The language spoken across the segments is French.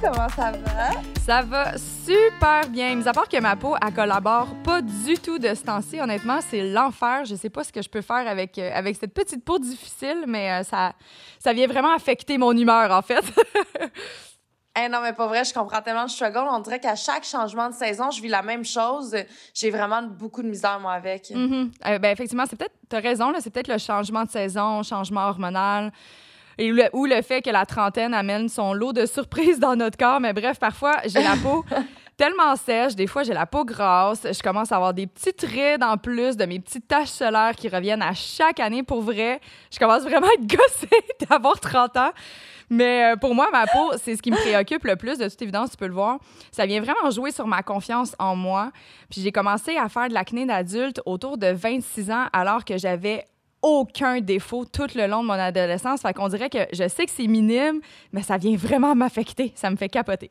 comment ça va? Ça va super bien. Mis à part que ma peau, elle collabore pas du tout de ce temps-ci. Honnêtement, c'est l'enfer. Je sais pas ce que je peux faire avec, euh, avec cette petite peau difficile, mais euh, ça, ça vient vraiment affecter mon humeur, en fait. Hey, non, mais pas vrai, je comprends tellement le struggle. On dirait qu'à chaque changement de saison, je vis la même chose. J'ai vraiment beaucoup de misère, moi, avec. Mm ben, effectivement, c'est peut-être, t'as raison, c'est peut-être le changement de saison, changement hormonal et le, ou le fait que la trentaine amène son lot de surprises dans notre corps. Mais bref, parfois, j'ai la peau tellement sèche, des fois, j'ai la peau grasse, je commence à avoir des petites rides en plus de mes petites taches solaires qui reviennent à chaque année pour vrai. Je commence vraiment à être gossée d'avoir 30 ans. Mais euh, pour moi, ma peau, c'est ce qui me préoccupe le plus, de toute évidence, tu peux le voir. Ça vient vraiment jouer sur ma confiance en moi. Puis j'ai commencé à faire de l'acné d'adulte autour de 26 ans, alors que j'avais aucun défaut tout le long de mon adolescence. Fait qu'on dirait que je sais que c'est minime, mais ça vient vraiment m'affecter. Ça me fait capoter.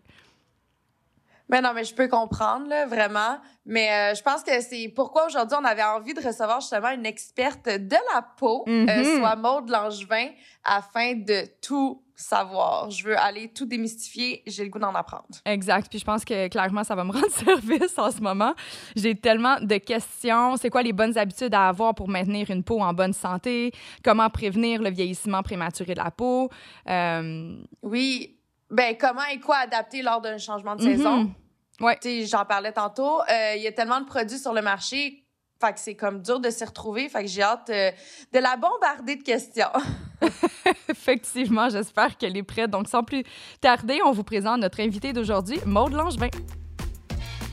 Mais non, mais je peux comprendre, là, vraiment. Mais euh, je pense que c'est pourquoi aujourd'hui on avait envie de recevoir justement une experte de la peau, euh, mm-hmm. soit Maude Langevin, afin de tout savoir. Je veux aller tout démystifier. J'ai le goût d'en apprendre. Exact. Puis je pense que clairement, ça va me rendre service en ce moment. J'ai tellement de questions. C'est quoi les bonnes habitudes à avoir pour maintenir une peau en bonne santé? Comment prévenir le vieillissement prématuré de la peau? Euh... Oui. Ben, comment et quoi adapter lors d'un changement de saison? Mm-hmm. Ouais. J'en parlais tantôt. Euh, il y a tellement de produits sur le marché fait que c'est comme dur de s'y retrouver. Fait que j'ai hâte euh, de la bombarder de questions. Effectivement, j'espère qu'elle est prête. Donc, sans plus tarder, on vous présente notre invité d'aujourd'hui, Maude Langevin.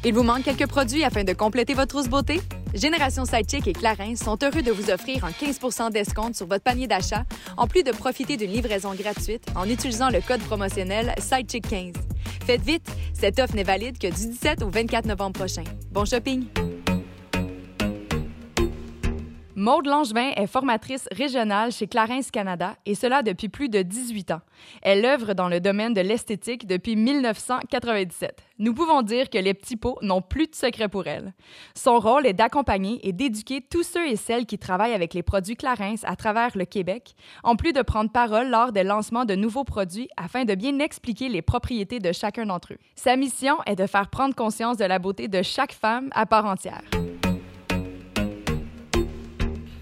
Il vous manque quelques produits afin de compléter votre trousse beauté? Génération Sidechick et Clarins sont heureux de vous offrir un 15 d'escompte sur votre panier d'achat, en plus de profiter d'une livraison gratuite en utilisant le code promotionnel Sidechick15. Faites vite, cette offre n'est valide que du 17 au 24 novembre prochain. Bon shopping! Maude Langevin est formatrice régionale chez Clarence Canada et cela depuis plus de 18 ans. Elle œuvre dans le domaine de l'esthétique depuis 1997. Nous pouvons dire que les petits pots n'ont plus de secret pour elle. Son rôle est d'accompagner et d'éduquer tous ceux et celles qui travaillent avec les produits Clarence à travers le Québec, en plus de prendre parole lors des lancements de nouveaux produits afin de bien expliquer les propriétés de chacun d'entre eux. Sa mission est de faire prendre conscience de la beauté de chaque femme à part entière.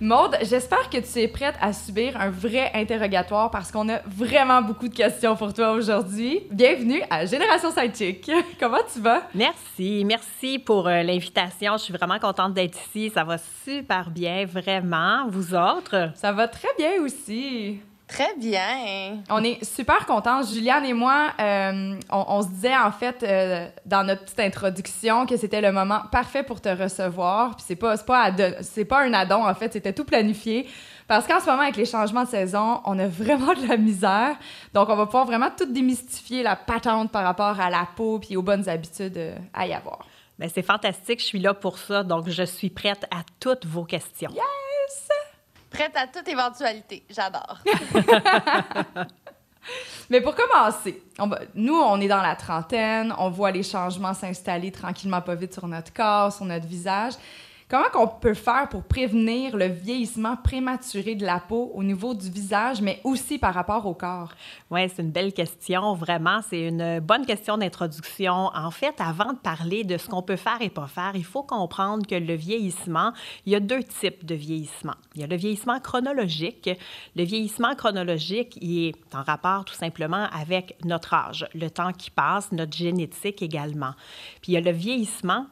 Maude, j'espère que tu es prête à subir un vrai interrogatoire parce qu'on a vraiment beaucoup de questions pour toi aujourd'hui. Bienvenue à Génération Sidechick. Comment tu vas? Merci, merci pour euh, l'invitation. Je suis vraiment contente d'être ici. Ça va super bien, vraiment. Vous autres? Ça va très bien aussi. Très bien. On est super contents. Juliane et moi, euh, on, se disait en fait euh, dans notre petite introduction que c'était le moment parfait pour te recevoir. Puis c'est pas c'est pas c'est pas un addon en fait, c'était tout planifié. Parce qu'en ce moment, avec les changements de saison, on a vraiment de la misère. Donc, on va pouvoir vraiment tout démystifier la patente par rapport à la peau puis aux bonnes habitudes euh, à y avoir. Bien, c'est fantastique. Je suis là pour ça. Donc, je suis prête à toutes vos questions. Yes! Prête à toute éventualité. J'adore. Mais pour commencer, nous, on est dans la trentaine, on voit les changements s'installer tranquillement, pas vite sur notre corps, sur notre visage. Comment qu'on peut faire pour prévenir le vieillissement prématuré de la peau au niveau du visage, mais aussi par rapport au corps? Oui, c'est une belle question. Vraiment, c'est une bonne question d'introduction. En fait, avant de parler de ce qu'on peut faire et pas faire, il faut comprendre que le vieillissement, il y a deux types de vieillissement. Il y a le vieillissement chronologique. Le vieillissement chronologique, il est en rapport tout simplement avec notre âge, le temps qui passe, notre génétique également. Puis il y a le vieillissement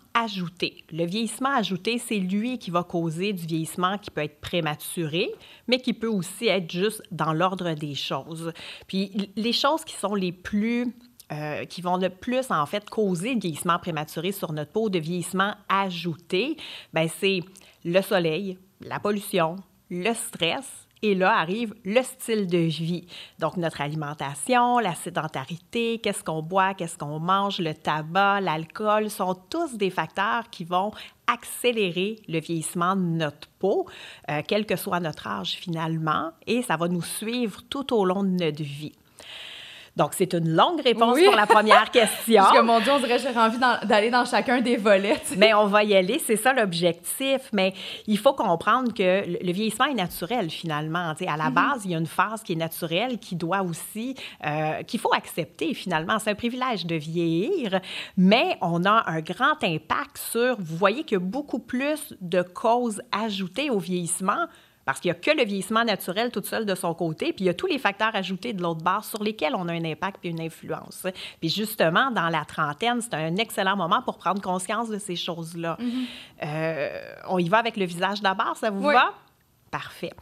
Le vieillissement ajouté, c'est lui qui va causer du vieillissement qui peut être prématuré, mais qui peut aussi être juste dans l'ordre des choses. Puis les choses qui sont les plus euh, qui vont le plus, en fait, causer le vieillissement prématuré sur notre peau, de vieillissement ajouté, ben c'est le soleil, la pollution, le stress et là arrive le style de vie. Donc, notre alimentation, la sédentarité, qu'est-ce qu'on boit, qu'est-ce qu'on mange, le tabac, l'alcool, sont tous des facteurs qui vont accélérer le vieillissement de notre peau, euh, quel que soit notre âge finalement, et ça va nous suivre tout au long de notre vie. Donc, c'est une longue réponse pour la première question. Parce que, mon Dieu, on dirait que j'aurais envie d'aller dans chacun des volets. Mais on va y aller, c'est ça l'objectif. Mais il faut comprendre que le vieillissement est naturel, finalement. à la mhm. base, il y a une phase qui est naturelle, qui doit aussi, euh, qu'il faut accepter, finalement. C'est un privilège de vieillir, mais on a un grand impact sur, vous voyez qu'il y a beaucoup plus de causes ajoutées au vieillissement parce qu'il n'y a que le vieillissement naturel tout seul de son côté, puis il y a tous les facteurs ajoutés de l'autre barre sur lesquels on a un impact et une influence. Puis justement, dans la trentaine, c'est un excellent moment pour prendre conscience de ces choses-là. Mm-hmm. Euh, on y va avec le visage d'abord, ça vous va? Parfait.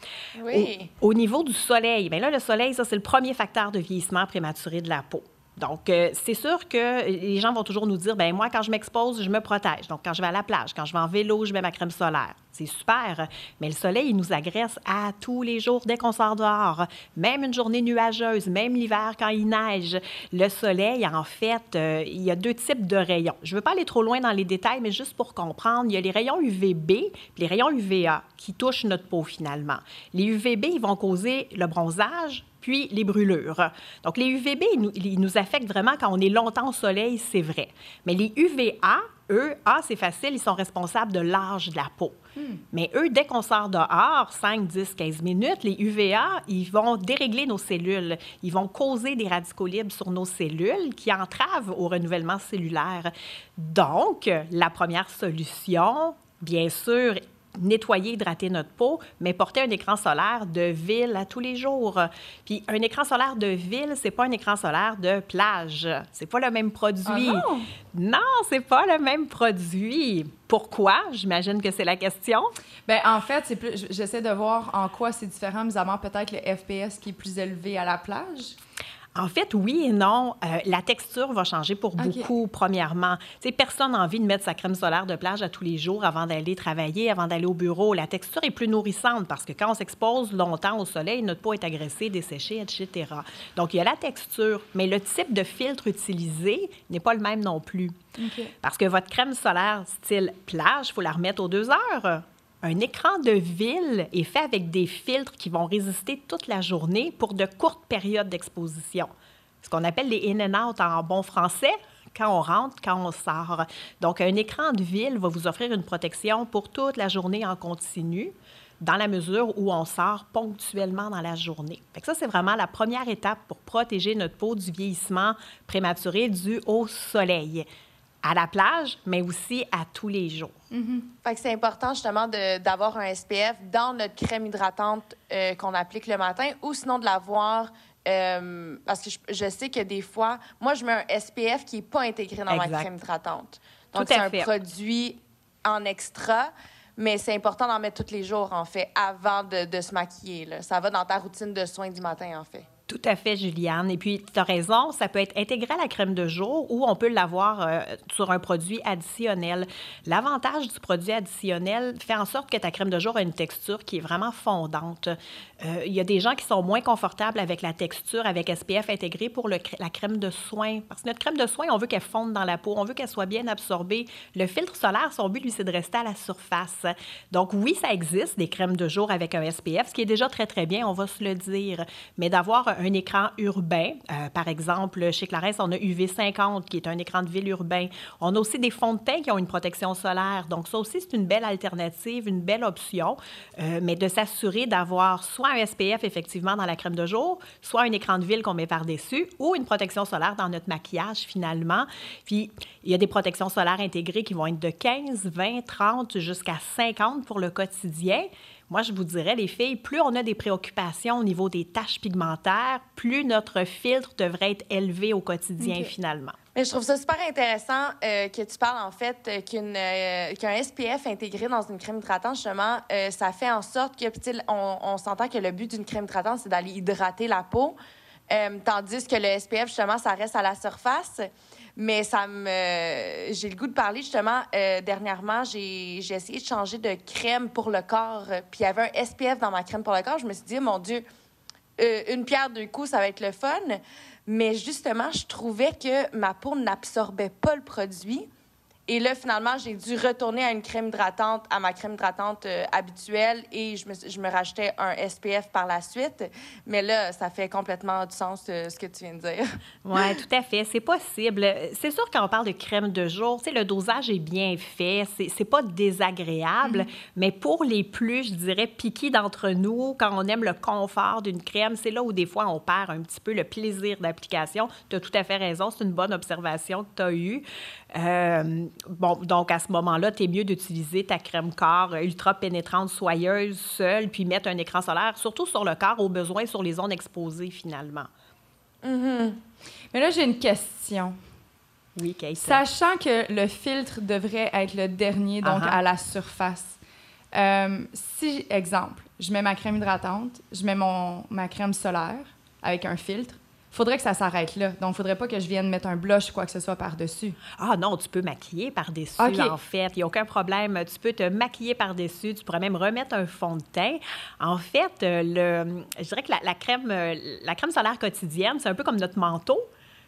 Oui. Au, niveau du soleil, bien là, le soleil, ça, c'est le premier facteur de vieillissement prématuré de la peau. Donc, euh, c'est sûr que les gens vont toujours nous dire, ben moi, quand je m'expose, je me protège. Donc, quand je vais à la plage, quand je vais en vélo, je mets ma crème solaire. C'est super, mais le soleil, il nous agresse à tous les jours dès qu'on sort dehors. Même une journée nuageuse, même l'hiver quand il neige. Le soleil, en fait, euh, il y a deux types de rayons. Je ne veux pas aller trop loin dans les détails, mais juste pour comprendre, il y a les rayons UVB et les rayons UVA qui touchent notre peau finalement. Les UVB, ils vont causer le bronzage, puis les brûlures. Donc, les UVB, ils nous, affectent vraiment quand on est longtemps au soleil, c'est vrai. Mais les UVA, eux, ah, c'est facile, ils sont responsables de l'âge de la peau. Hmm. Mais eux, dès qu'on sort dehors, 5, 10, 15 minutes, les UVA, ils vont dérégler nos cellules. Ils vont causer des radicaux libres sur nos cellules qui entravent au renouvellement cellulaire. Donc, la première solution, bien sûr, nettoyer, hydrater notre peau, mais porter un écran solaire de ville à tous les jours. Puis un écran solaire de ville, c'est pas un écran solaire de plage. C'est pas le même produit. Ah non, non c'est pas le même produit. Pourquoi? J'imagine que c'est la question. Bien, en fait, c'est plus, j'essaie de voir en quoi c'est différent, mis à part peut-être le FPS qui est plus élevé à la plage. En fait, oui et non. Euh, la texture va changer pour beaucoup, premièrement. personne n'a envie de mettre sa crème solaire de plage à tous les jours avant d'aller travailler, avant d'aller au bureau. La texture est plus nourrissante parce que quand on s'expose longtemps au soleil, notre peau est agressée, desséchée, etc. Donc, il y a la texture, mais le type de filtre utilisé n'est pas le même non plus. Parce que votre crème solaire style plage, il faut la remettre aux deux heures un écran de ville est fait avec des filtres qui vont résister toute la journée pour de courtes périodes d'exposition. Ce qu'on appelle les in and out en bon français, quand on rentre, quand on sort. Donc, un écran de ville va vous offrir une protection pour toute la journée en continu, dans la mesure où on sort ponctuellement dans la journée. Fait ça, c'est vraiment la première étape pour protéger notre peau du vieillissement prématuré dû au soleil à la plage, mais aussi à tous les jours. Fait que c'est important justement d'avoir un SPF dans notre crème hydratante euh, qu'on applique le matin ou sinon de l'avoir euh, parce que je, sais que des fois, moi, je mets un SPF qui n'est pas intégré dans ma crème hydratante. Donc, c'est un produit en extra, mais c'est important d'en mettre tous les jours, en fait, avant de, de se maquiller. Là. Ça va dans ta routine de soins du matin, en fait. Tout à fait, Juliane. Et puis, tu as raison, ça peut être intégré à la crème de jour ou on peut l'avoir euh, sur un produit additionnel. L'avantage du produit additionnel fait en sorte que ta crème de jour a une texture qui est vraiment fondante. Euh, il y a des gens qui sont moins confortables avec la texture avec SPF intégré pour la crème de soin. Parce que notre crème de soin, on veut qu'elle fonde dans la peau, on veut qu'elle soit bien absorbée. Le filtre solaire, son but, lui, c'est de rester à la surface. Donc, oui, ça existe, des crèmes de jour avec un SPF, ce qui est déjà très, très bien, on va se le dire. Mais d'avoir un écran urbain. Euh, par exemple, chez Clarence, on a UV50, qui est un écran de ville urbain. On a aussi des fonds de teint qui ont une protection solaire. Donc, ça aussi, c'est une belle alternative, une belle option. Euh, mais de s'assurer d'avoir soit un SPF, effectivement, dans la crème de jour, soit un écran de ville qu'on met par-dessus, ou une protection solaire dans notre maquillage, finalement. Puis, il y a des protections solaires intégrées qui vont être de 15, 20, 30 jusqu'à 50 pour le quotidien. Moi, je vous dirais, les filles, plus on a des préoccupations au niveau des taches pigmentaires, plus notre filtre devrait être élevé au quotidien, finalement. Mais je trouve ça super intéressant euh, que tu parles, en fait, euh, euh, qu'un SPF intégré dans une crème hydratante, justement, ça fait en sorte que, on, on s'entend que le but d'une crème hydratante, c'est d'aller hydrater la peau, tandis que le SPF, justement, ça reste à la surface. Mais ça me. J'ai le goût de parler justement. Euh, dernièrement, j'ai essayé de changer de crème pour le corps. Puis il y avait un SPF dans ma crème pour le corps. Je me suis dit, mon Dieu, euh, une pierre deux coups, ça va être le fun. Mais justement, je trouvais que ma peau n'absorbait pas le produit. Et là, finalement, j'ai dû retourner à une crème hydratante, à ma crème hydratante euh, habituelle et je me, je me rachetais un SPF par la suite. Mais là, ça fait complètement du sens euh, ce que tu viens de dire. Oui, tout à fait. C'est possible. C'est sûr, quand on parle de crème de jour, le dosage est bien fait. C'est pas désagréable. Mm-hmm. Mais pour les plus, je dirais, piqués d'entre nous, quand on aime le confort d'une crème, c'est là où des fois on perd un petit peu le plaisir d'application. Tu as tout à fait raison. C'est une bonne observation que tu as eue. Euh, bon, donc à ce moment-là, tu es mieux d'utiliser ta crème corps ultra pénétrante, soyeuse, seule, puis mettre un écran solaire, surtout sur le corps, au besoin sur les zones exposées finalement. Mm-hmm. Mais là, j'ai une question. Oui, Kate. Sachant que le filtre devrait être le dernier, donc à la surface. Euh, si, exemple, je mets ma crème hydratante, je mets mon, ma crème solaire avec un filtre, faudrait que ça s'arrête là. Donc, il faudrait pas que je vienne mettre un blush ou quoi que ce soit par-dessus. Ah non, tu peux maquiller par-dessus, en fait. Il n'y a aucun problème. Tu peux te maquiller par-dessus. Tu pourrais même remettre un fond de teint. En fait, euh, le, je dirais que la, crème, euh, la crème solaire quotidienne, c'est un peu comme notre manteau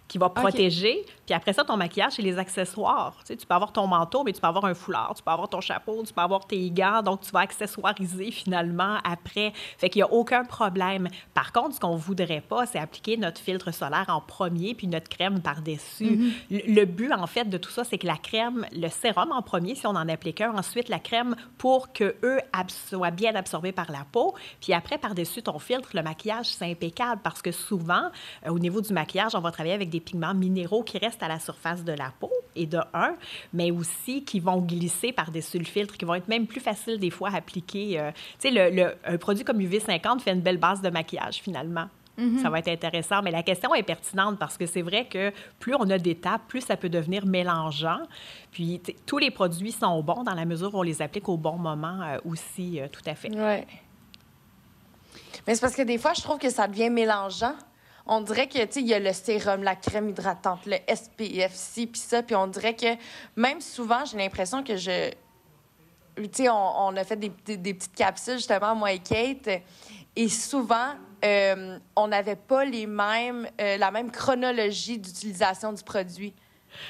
qui va protéger. Puis après ça, ton maquillage, c'est les accessoires. Tu, sais, tu peux avoir ton manteau, mais tu peux avoir un foulard, tu peux avoir ton chapeau, tu peux avoir tes gants. Donc, tu vas accessoiriser finalement après. Fait qu'il n'y a aucun problème. Par contre, ce qu'on ne voudrait pas, c'est appliquer notre filtre solaire en premier puis notre crème par-dessus. Mm-hmm. le, but, en fait, de tout ça, c'est que la crème, le sérum en premier, si on en applique un, ensuite la crème pour que eux soient bien absorbés par la peau. Puis après, par-dessus ton filtre, le maquillage, c'est impeccable parce que souvent, euh, au niveau du maquillage, on va travailler avec des pigments minéraux qui restent à la surface de la peau, et de un, mais aussi qui vont glisser par-dessus le filtre, qui vont être même plus faciles des fois à appliquer. Euh, tu sais, le, un produit comme UV50 fait une belle base de maquillage finalement. Mm-hmm. Ça va être intéressant. Mais la question est pertinente parce que c'est vrai que plus on a d'étapes, plus ça peut devenir mélangeant. Puis tous les produits sont bons dans la mesure où on les applique au bon moment euh, aussi, euh, tout à fait. Oui. Mais c'est parce que des fois, je trouve que ça devient mélangeant on dirait que, tu sais, il y a le sérum, la crème hydratante, le SPF, ci, puis ça, puis on dirait que même souvent, j'ai l'impression que je... Tu sais, on, a fait des, petites capsules, justement, moi et Kate, et souvent, euh, on n'avait pas les mêmes, euh, la même chronologie d'utilisation du produit.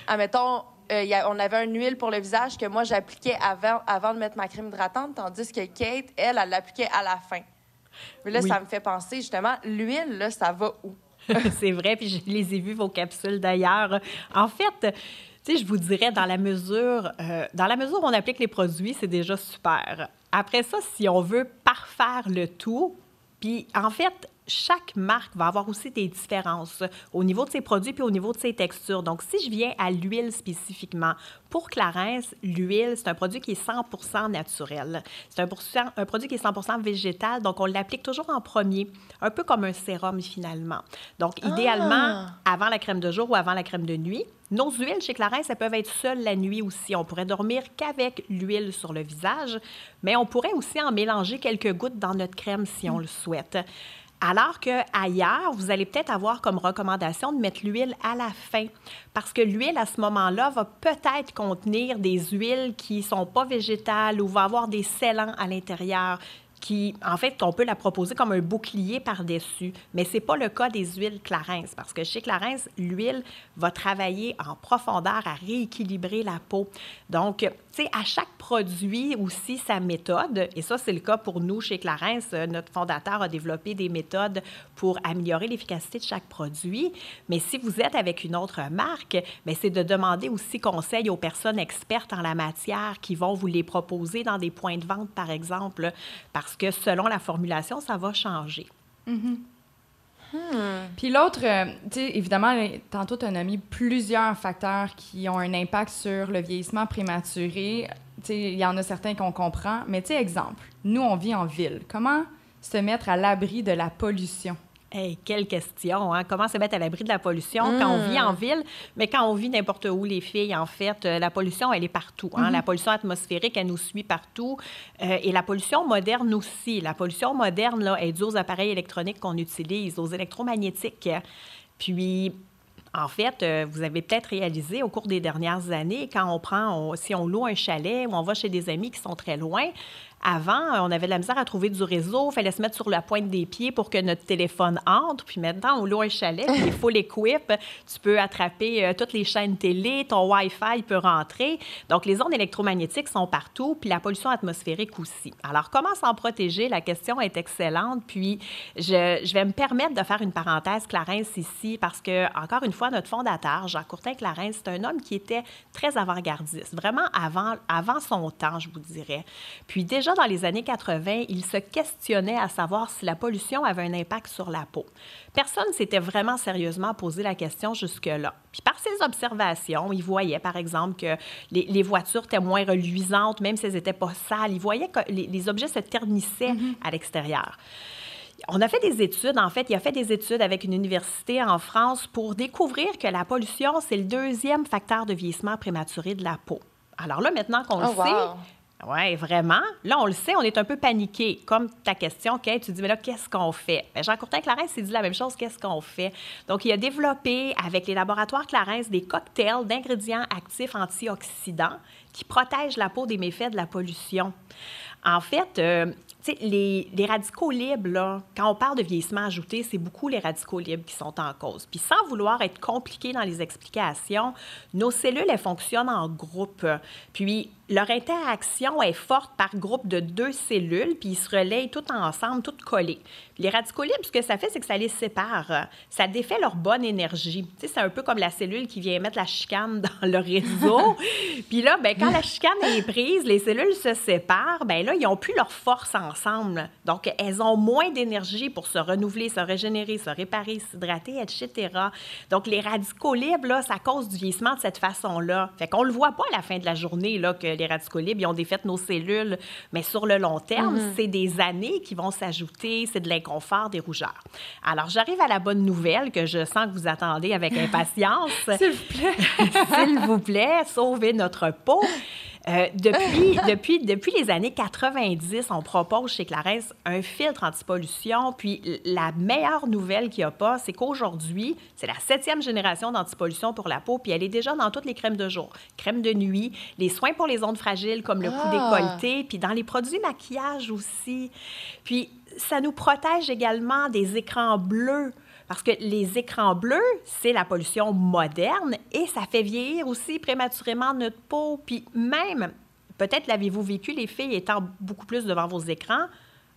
Admettons, euh, on avait une huile pour le visage que moi, j'appliquais avant, avant de mettre ma crème hydratante, tandis que Kate, elle, elle l'appliquait à la fin. Mais là, ça me fait penser, justement, l'huile, là, ça va où? c'est vrai, puis je les ai vus, vos capsules d'ailleurs. En fait, je vous dirais, dans la mesure, euh, dans la mesure où on applique les produits, c'est déjà super. Après ça, si on veut parfaire le tout, puis en fait, chaque marque va avoir aussi des différences au niveau de ses produits puis au niveau de ses textures. Donc, si je viens à l'huile spécifiquement, pour Clarence, l'huile, c'est un produit qui est 100% naturel. C'est un, un, produit qui est 100% végétal, donc on l'applique toujours en premier, un peu comme un sérum finalement. Donc, ah! idéalement, avant la crème de jour ou avant la crème de nuit. Nos huiles chez Clarence, elles peuvent être seules la nuit aussi. On pourrait dormir qu'avec l'huile sur le visage, mais on pourrait aussi en mélanger quelques gouttes dans notre crème si on le souhaite. Alors qu'ailleurs, vous allez peut-être avoir comme recommandation de mettre l'huile à la fin, parce que l'huile à ce moment-là va peut-être contenir des huiles qui sont pas végétales ou va avoir des scellants à l'intérieur qui, en fait, on peut la proposer comme un bouclier par-dessus. Mais ce n'est pas le cas des huiles Clarence, parce que chez Clarence, l'huile va travailler en profondeur à rééquilibrer la peau. Donc, tu sais, à chaque produit aussi sa méthode, et ça, c'est le cas pour nous chez Clarence. Euh, notre fondateur a développé des méthodes pour améliorer l'efficacité de chaque produit. Mais si vous êtes avec une autre marque, ben, c'est de demander aussi conseil aux personnes expertes en la matière qui vont vous les proposer dans des points de vente, par exemple, parce que selon la formulation, ça va changer. Mm-hmm. Hmm. Puis l'autre, euh, tu sais, évidemment, tantôt, tu as plusieurs facteurs qui ont un impact sur le vieillissement prématuré. Tu sais, il y en a certains qu'on comprend. Mais tu sais, exemple, nous, on vit en ville. Comment se mettre à l'abri de la pollution? Hey, quelle question! Hein? Comment se mettre à l'abri de la pollution quand on vit en ville? Mais quand on vit n'importe où, les filles, en fait, euh, la pollution, elle est partout. Hein? La mhm. pollution atmosphérique, elle nous suit partout. Euh, et la pollution moderne aussi. La pollution moderne, là, est due aux appareils électroniques qu'on utilise, aux électromagnétiques. Puis, En fait, euh, vous avez peut-être réalisé au cours des dernières années, quand on prend, si on loue un chalet ou on va chez des amis qui sont très loin, avant, on avait de la misère à trouver du réseau. Il fallait se mettre sur la pointe des pieds pour que notre téléphone entre. Puis maintenant, on loue un chalet, il faut l'équip. Tu peux attraper euh, toutes les chaînes télé, ton Wi-Fi peut rentrer. Donc, les ondes électromagnétiques sont partout, puis la pollution atmosphérique aussi. Alors, comment s'en protéger? La question est excellente. Puis, je, vais me permettre de faire une parenthèse, Clarence, ici, parce que, encore une fois, notre fondateur, Jacques Courtin-Clarence, c'est un homme qui était très avant-gardiste, vraiment avant, avant son temps, je vous dirais. Puis, déjà, dans les années 80, il se questionnait à savoir si la pollution avait un impact sur la peau. Personne s'était vraiment sérieusement posé la question jusque-là. Puis par ses observations, il voyait, par exemple, que les, voitures étaient moins reluisantes, même si elles n'étaient pas sales. Il voyait que les, objets se ternissaient mm-hmm. à l'extérieur. On a fait des études, en fait, il a fait des études avec une université en France pour découvrir que la pollution, c'est le deuxième facteur de vieillissement prématuré de la peau. Alors là, maintenant qu'on le oh, sait, oui, vraiment. Là, on le sait, on est un peu paniqué. Comme ta question, Kate, tu dis, mais là, qu'est-ce qu'on fait? Bien, Jean Courtin Clarence s'est dit la même chose, qu'est-ce qu'on fait? Donc, il a développé avec les laboratoires Clarence des cocktails d'ingrédients actifs antioxydants qui protègent la peau des méfaits de la pollution. En fait, euh, les, les, radicaux libres, quand on parle de vieillissement ajouté, c'est beaucoup les radicaux libres qui sont en cause. Puis sans vouloir être compliqué dans les explications, nos cellules, elles fonctionnent en groupe. Puis leur interaction est forte par groupe de deux cellules, puis ils se relayent tout ensemble, toutes collées. Les radicaux libres, ce que ça fait, c'est que ça les sépare. Ça défait leur bonne énergie. Tu sais, c'est un peu comme la cellule qui vient mettre la chicane dans le réseau. puis là, ben, quand la chicane est prise, les cellules se séparent. Ben là, ils n'ont plus leur force ensemble. Donc, elles ont moins d'énergie pour se renouveler, se régénérer, se réparer, s'hydrater, etc. Donc, les radicaux libres, là, ça cause du vieillissement de cette façon-là. Fait qu'on le voit pas à la fin de la journée, là, que les radicaux libres, ils ont défait nos cellules, mais sur le long terme, mm-hmm. c'est des années qui vont s'ajouter, c'est de l'inconfort, des rougeurs. Alors, j'arrive à la bonne nouvelle que je sens que vous attendez avec impatience. S'il vous plaît. S'il vous plaît, sauvez notre peau. Euh, depuis, depuis, depuis les années 90, on propose chez Clarence un filtre antipollution. Puis la meilleure nouvelle qu'il n'y a pas, c'est qu'aujourd'hui, c'est la septième génération d'antipollution pour la peau, puis elle est déjà dans toutes les crèmes de jour, crème de nuit, les soins pour les ondes fragiles comme le cou ah! décolleté, puis dans les produits maquillage aussi. Puis ça nous protège également des écrans bleus. Parce que les écrans bleus, c'est la pollution moderne et ça fait vieillir aussi prématurément notre peau. Puis même, peut-être l'avez-vous vécu, les filles étant beaucoup plus devant vos écrans,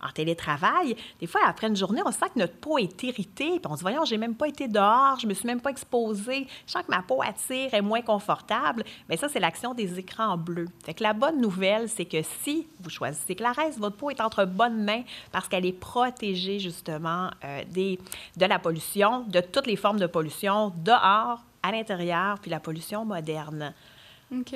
en télétravail, des fois, après une journée, on sent que notre peau est irritée, puis on se dit, voyons, j'ai même pas été dehors, je me suis même pas exposée, je sens que ma peau attire, est moins confortable. Mais ça, c'est l'action des écrans bleus. Fait que la bonne nouvelle, c'est que si vous choisissez Clarisse, votre peau est entre bonnes mains parce qu'elle est protégée, justement, euh, de la pollution, de toutes les formes de pollution, dehors, à l'intérieur, puis la pollution moderne. OK.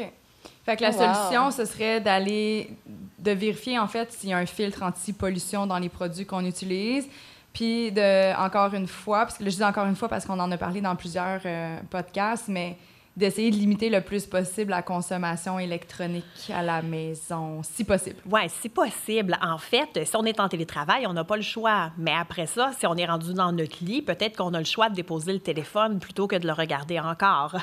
Fait que la solution, ce serait d'aller, de vérifier en fait s'il y a un filtre anti-pollution dans les produits qu'on utilise. Puis de, encore une fois, parce que je dis encore une fois parce qu'on en a parlé dans plusieurs euh, podcasts, mais d'essayer de limiter le plus possible la consommation électronique à la maison, si possible. Oui, si possible. En fait, si on est en télétravail, on n'a pas le choix. Mais après ça, si on est rendu dans notre lit, peut-être qu'on a le choix de déposer le téléphone plutôt que de le regarder encore.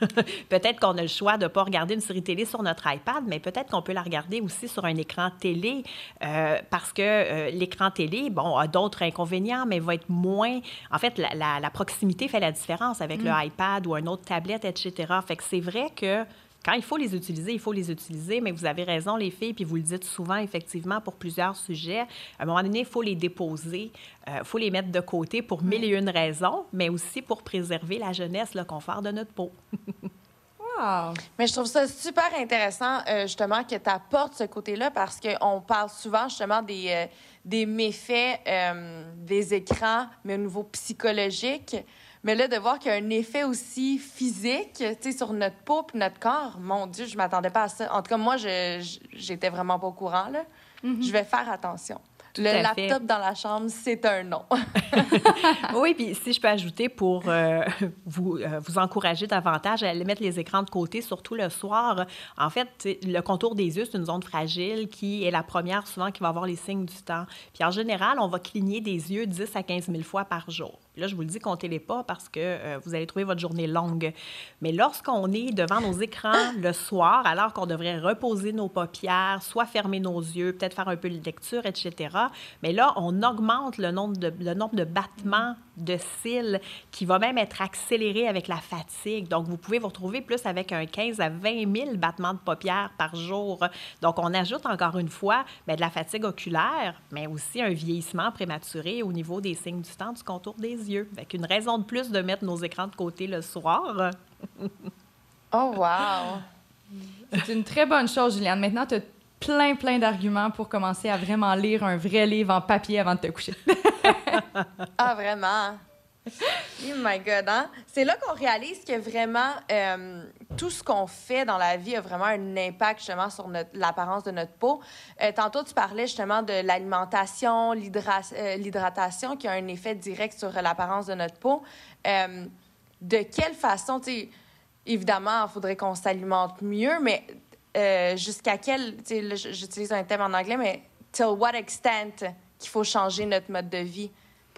peut-être qu'on a le choix de ne pas regarder une série télé sur notre iPad, mais peut-être qu'on peut la regarder aussi sur un écran télé euh, parce que euh, l'écran télé, bon, a d'autres inconvénients, mais va être moins... En fait, la, proximité fait la différence avec le mm. iPad ou une autre tablette, etc. Fait que c'est vrai que quand il faut les utiliser, il faut les utiliser, mais vous avez raison, les filles, puis vous le dites souvent, effectivement, pour plusieurs sujets. À un moment donné, il faut les déposer, il euh, faut les mettre de côté pour mille et une raisons, mais aussi pour préserver la jeunesse, le confort de notre peau. wow. Mais je trouve ça super intéressant, euh, justement, que tu apportes ce côté-là, parce qu'on parle souvent, justement, des, euh, des méfaits des écrans, mais au niveau psychologique. Mais là, de voir qu'il y a un effet aussi physique, sur notre peau et notre corps, mon Dieu, je m'attendais pas à ça. En tout cas, moi, j'étais vraiment pas au courant, là. Mm-hmm. Je vais faire attention. le laptop dans la chambre, c'est un non. oui, puis si je peux ajouter pour euh, vous, euh, vous encourager davantage à aller mettre les écrans de côté, surtout le soir. En fait, le contour des yeux, c'est une zone fragile qui est la première souvent qui va avoir les signes du temps. Puis en général, on va cligner des yeux 10 à 15 000 fois par jour Là, je vous le dis, comptez-les pas parce que euh, vous allez trouver votre journée longue. Mais lorsqu'on est devant nos écrans le soir, alors qu'on devrait reposer nos paupières, soit fermer nos yeux, peut-être faire un peu de lecture, etc., mais là, on augmente le nombre de, le nombre de battements de cils qui va même être accéléré avec la fatigue. Donc, vous pouvez vous retrouver plus avec un 15 à 20 000 battements de paupières par jour. Donc, on ajoute encore une fois bien, de la fatigue oculaire, mais aussi un vieillissement prématuré au niveau des signes du temps du contour des yeux. Avec une raison de plus de mettre nos écrans de côté le soir. oh, wow! C'est une très bonne chose, Juliane. Maintenant, tu as plein, plein d'arguments pour commencer à vraiment lire un vrai livre en papier avant de te coucher. ah, vraiment? Oh my God, hein? C'est là qu'on réalise que vraiment, euh, tout ce qu'on fait dans la vie a vraiment un impact justement sur l'apparence de notre peau. Euh, tantôt, tu parlais justement de l'alimentation, euh, l'hydratation qui a un effet direct sur l'apparence de notre peau. de quelle façon, tu évidemment, il faudrait qu'on s'alimente mieux, mais jusqu'à quel, j'utilise un thème en anglais, mais till what extent qu'il faut changer notre mode de vie?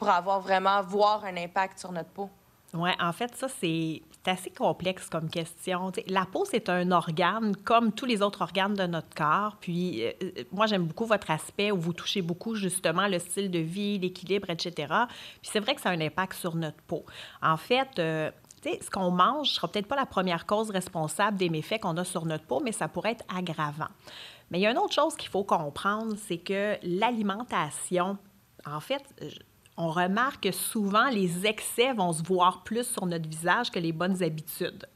Pour avoir vraiment, voir un impact sur notre peau? Oui, en fait, ça, c'est assez complexe comme question. la peau, c'est un organe comme tous les autres organes de notre corps. Puis, euh, euh, moi, j'aime beaucoup votre aspect où vous touchez beaucoup, justement, le style de vie, l'équilibre, etc. Puis, c'est vrai que ça a un impact sur notre peau. En fait, euh, ce qu'on mange ne sera peut-être pas la première cause responsable des méfaits qu'on a sur notre peau, mais ça pourrait être aggravant. Mais il y a une autre chose qu'il faut comprendre, c'est que l'alimentation, en fait, on remarque que souvent les excès vont se voir plus sur notre visage que les bonnes habitudes.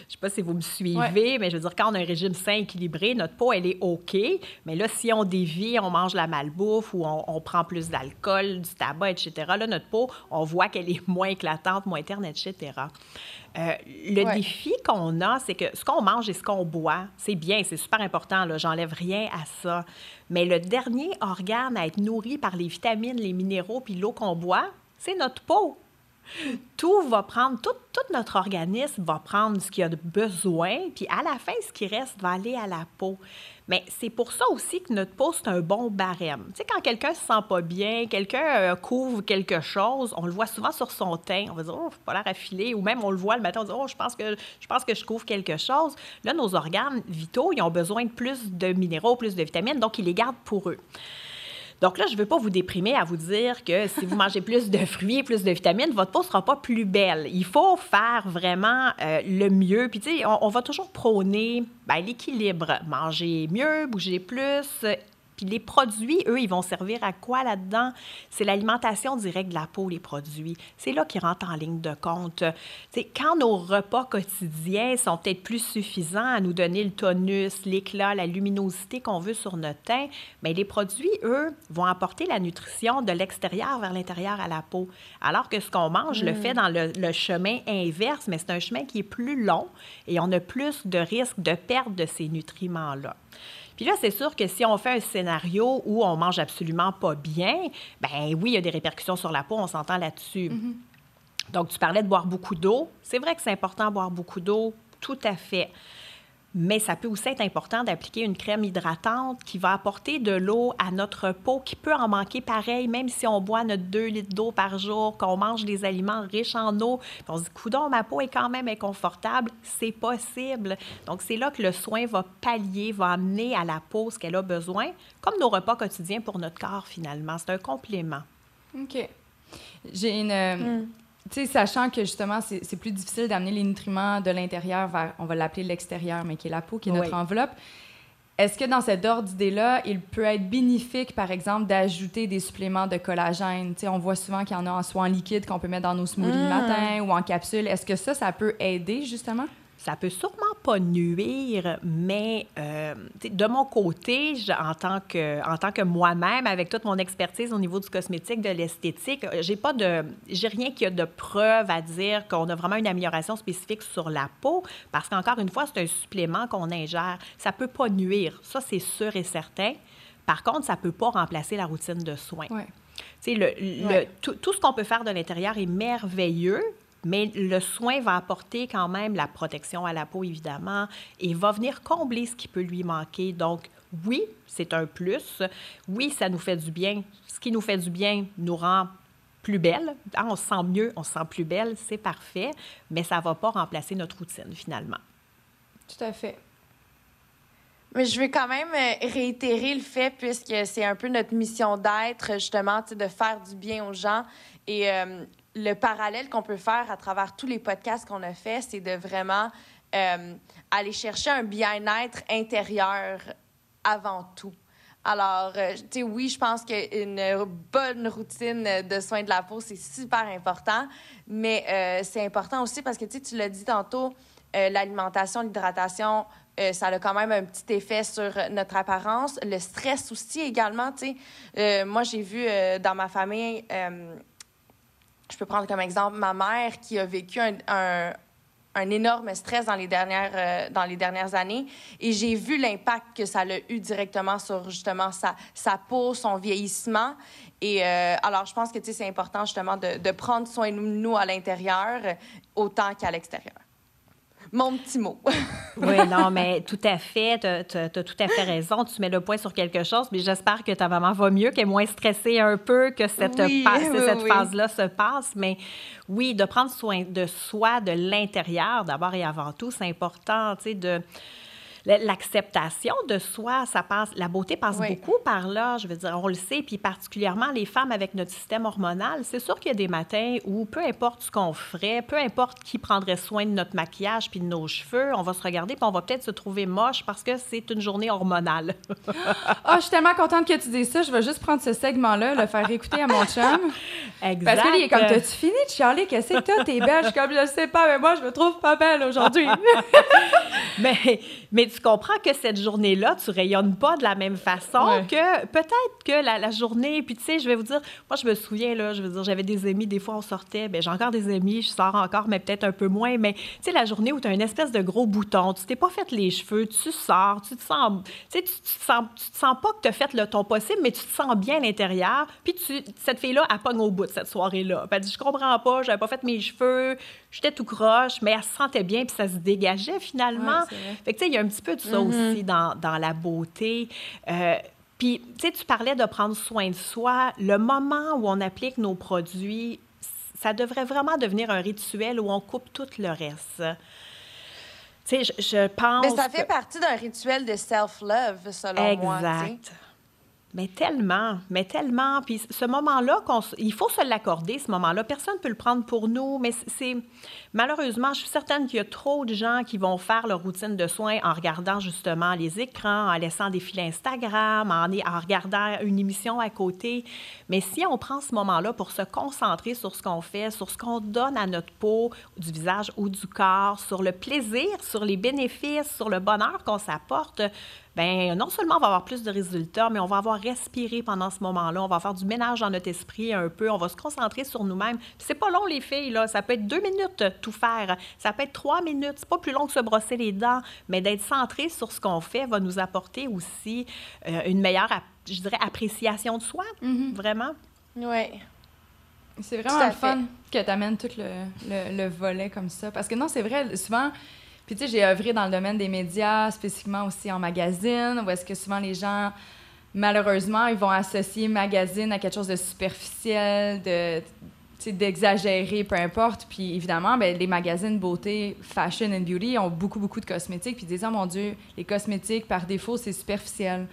Je ne sais pas si vous me suivez, mais je veux dire, quand on a un régime sain équilibré, notre peau, elle est OK. Mais là, si on dévie, on mange la malbouffe ou on, prend plus d'alcool, du tabac, etc., là, notre peau, on voit qu'elle est moins éclatante, moins terne, etc. Euh, le défi qu'on a, c'est que ce qu'on mange et ce qu'on boit, c'est bien, c'est super important, là, j'enlève rien à ça. Mais le dernier organe à être nourri par les vitamines, les minéraux puis l'eau qu'on boit, c'est notre peau tout va prendre, tout, notre organisme va prendre ce qu'il a de besoin, puis à la fin, ce qui reste va aller à la peau. Mais c'est pour ça aussi que notre peau, c'est un bon barème. Tu sais, quand quelqu'un se sent pas bien, quelqu'un euh, couvre quelque chose, on le voit souvent sur son teint. On va dire, oh, pas l'air affilé. Ou même, on le voit le matin, on dit, oh, je pense, que, je pense que je couvre quelque chose. Là, nos organes vitaux, ils ont besoin de plus de minéraux, plus de vitamines, donc ils les gardent pour eux. Donc là, je ne veux pas vous déprimer à vous dire que si vous mangez plus de fruits, plus de vitamines, votre peau ne sera pas plus belle. Il faut faire vraiment euh, le mieux. Puis, tu sais, on, va toujours prôner ben, l'équilibre. Manger mieux, bouger plus, puis les produits, eux, ils vont servir à quoi là-dedans? C'est l'alimentation directe de la peau, les produits. C'est là qu'ils rentrent en ligne de compte. C'est quand nos repas quotidiens sont peut-être plus suffisants à nous donner le tonus, l'éclat, la luminosité qu'on veut sur notre teint, mais les produits, eux, vont apporter la nutrition de l'extérieur vers l'intérieur à la peau. Alors que ce qu'on mange le fait mm. dans le, le chemin inverse, mais c'est un chemin qui est plus long et on a plus de risques de perte de ces nutriments-là. Puis là, c'est sûr que si on fait un scénario où on mange absolument pas bien, ben oui, il y a des répercussions sur la peau, on s'entend là-dessus. Mm-hmm. Donc, tu parlais de boire beaucoup d'eau. C'est vrai que c'est important de boire beaucoup d'eau, tout à fait. Mais ça peut aussi être important d'appliquer une crème hydratante qui va apporter de l'eau à notre peau, qui peut en manquer pareil, même si on boit notre 2 litres d'eau par jour, qu'on mange des aliments riches en eau. on se dit, coudon, ma peau est quand même inconfortable. C'est possible. Donc, c'est là que le soin va pallier, va amener à la peau ce qu'elle a besoin, comme nos repas quotidiens pour notre corps, finalement. C'est un complément. OK. J'ai une. Euh, hmm. Tu sais, sachant que justement, c'est plus difficile d'amener les nutriments de l'intérieur vers, on va l'appeler l'extérieur, mais qui est la peau, qui est notre enveloppe. Est-ce que dans cet ordre d'idée-là, il peut être bénéfique, par exemple, d'ajouter des suppléments de collagène? sais, on voit souvent qu'il y en a en soit en liquide qu'on peut mettre dans nos smoothies le mmh. matin ou en capsule. Est-ce que ça, ça peut aider, justement? Ça peut sûrement pas nuire, mais euh, de mon côté, en tant que, en tant que moi-même, avec toute mon expertise au niveau du cosmétique, de l'esthétique, euh, j'ai pas de, j'ai rien qui a de preuve à dire qu'on a vraiment une amélioration spécifique sur la peau, parce qu'encore une fois, c'est un supplément qu'on ingère. Ça peut pas nuire, ça c'est sûr et certain. Par contre, ça peut pas remplacer la routine de soins. Ouais. Le, le, tout, tout, ce qu'on peut faire de l'intérieur est merveilleux, mais le soin va apporter quand même la protection à la peau, évidemment, et va venir combler ce qui peut lui manquer. Donc, oui, c'est un plus. Oui, ça nous fait du bien. Ce qui nous fait du bien nous rend plus belle. Ah, on se sent mieux, on se sent plus belle, c'est parfait, mais ça ne va pas remplacer notre routine finalement. Tout à fait. Mais je veux quand même euh, réitérer le fait, puisque c'est un peu notre mission d'être, justement, de faire du bien aux gens. Et euh, le parallèle qu'on peut faire à travers tous les podcasts qu'on a fait, c'est de vraiment euh, aller chercher un bien-être intérieur avant tout. Alors, tu sais, oui, je pense qu'une bonne routine de soins de la peau, c'est super important, mais c'est important aussi parce que, tu tu l'as dit tantôt, l'alimentation, l'hydratation, euh, ça a quand même un petit effet sur notre apparence. Le stress aussi également, tu sais. Euh, moi, j'ai vu euh, dans ma famille, je peux prendre comme exemple ma mère qui a vécu un, énorme stress dans les dernières, dans les dernières années. Et j'ai vu l'impact que ça a eu directement sur justement sa, peau, son vieillissement. Et alors, je pense que, c'est important justement de prendre soin de nous à l'intérieur autant qu'à l'extérieur mon petit mot. oui, non, mais tout à fait, tu as, tout à fait raison. Tu mets le point sur quelque chose, mais j'espère que ta maman va mieux, qu'elle est moins stressée un peu, que cette, cette phase-là se passe. Mais oui, de prendre soin de soi, de l'intérieur, d'abord et avant tout, c'est important, tu sais, de l'acceptation de soi, ça passe, la beauté passe beaucoup par là, je veux dire, on le sait, puis particulièrement les femmes avec notre système hormonal, c'est sûr qu'il y a des matins où peu importe ce qu'on ferait, peu importe qui prendrait soin de notre maquillage puis de nos cheveux, on va se regarder puis on va peut-être se trouver moche parce que c'est une journée hormonale. Ah, je suis tellement contente que tu dises ça, je vais juste prendre ce segment-là, le faire écouter à mon chum. Exact. Parce que lui, il est comme, t'as-tu fini de chialer? Qu'est-ce que t'as? T'es belle? Je suis comme, je sais pas, mais moi, je me trouve pas belle aujourd'hui. mais, mais tu comprends que cette journée-là, tu rayonnes pas de la même façon que peut-être que la, journée. Puis, tu sais, je vais vous dire, moi, je me souviens, là, je veux dire, j'avais des amis, des fois, on sortait. Bien, j'ai encore des amis, je sors encore, mais peut-être un peu moins. Mais, tu sais, la journée où tu as une espèce de gros bouton, tu t'es pas fait les cheveux, tu sors, tu te sens. Tu sais, tu, te sens, tu te sens pas que tu as fait le ton possible, mais tu te sens bien à l'intérieur. Puis, tu, cette fille-là, elle pogne au bout de cette soirée-là. Elle dit, je comprends pas, j'avais pas fait mes cheveux, j'étais tout croche, mais elle se sentait bien, puis ça se dégageait finalement. fait que, tu sais, il y a un petit peu de ça mm-hmm. aussi dans, dans, la beauté. Euh, puis, tu sais, tu parlais de prendre soin de soi. Le moment où on applique nos produits, ça devrait vraiment devenir un rituel où on coupe tout le reste. Tu sais, je, pense. Mais ça fait partie d'un rituel de self-love, selon moi. Exact. Mais tellement, mais tellement. Puis ce moment-là, il faut se l'accorder, ce moment-là. Personne ne peut le prendre pour nous, mais c'est malheureusement, je suis certaine qu'il y a trop de gens qui vont faire leur routine de soins en regardant justement les écrans, en laissant des fils Instagram, en, en regardant une émission à côté. Mais si on prend ce moment-là pour se concentrer sur ce qu'on fait, sur ce qu'on donne à notre peau, du visage ou du corps, sur le plaisir, sur les bénéfices, sur le bonheur qu'on s'apporte, ben non seulement on va avoir plus de résultats, mais on va avoir respiré pendant ce moment-là, on va faire du ménage dans notre esprit un peu, on va se concentrer sur nous-mêmes. C'est pas long les filles là, ça peut être deux minutes tout faire, ça peut être trois minutes, c'est pas plus long que se brosser les dents, mais d'être centré sur ce qu'on fait va nous apporter aussi euh, une meilleure, je dirais, appréciation de soi, mm-hmm. vraiment. Oui. C'est vraiment le fun que tu amènes tout le, le, le, volet comme ça. Parce que non, c'est vrai, souvent, puis, tu sais, j'ai œuvré dans le domaine des médias, spécifiquement aussi en magazine, où est-ce que souvent les gens, malheureusement, ils vont associer magazine à quelque chose de superficiel, de d'exagérer, peu importe. Puis évidemment, ben, les magazines beauté, fashion and beauty ont beaucoup, beaucoup de cosmétiques. Puis disant, oh mon Dieu, les cosmétiques, par défaut, c'est superficiel.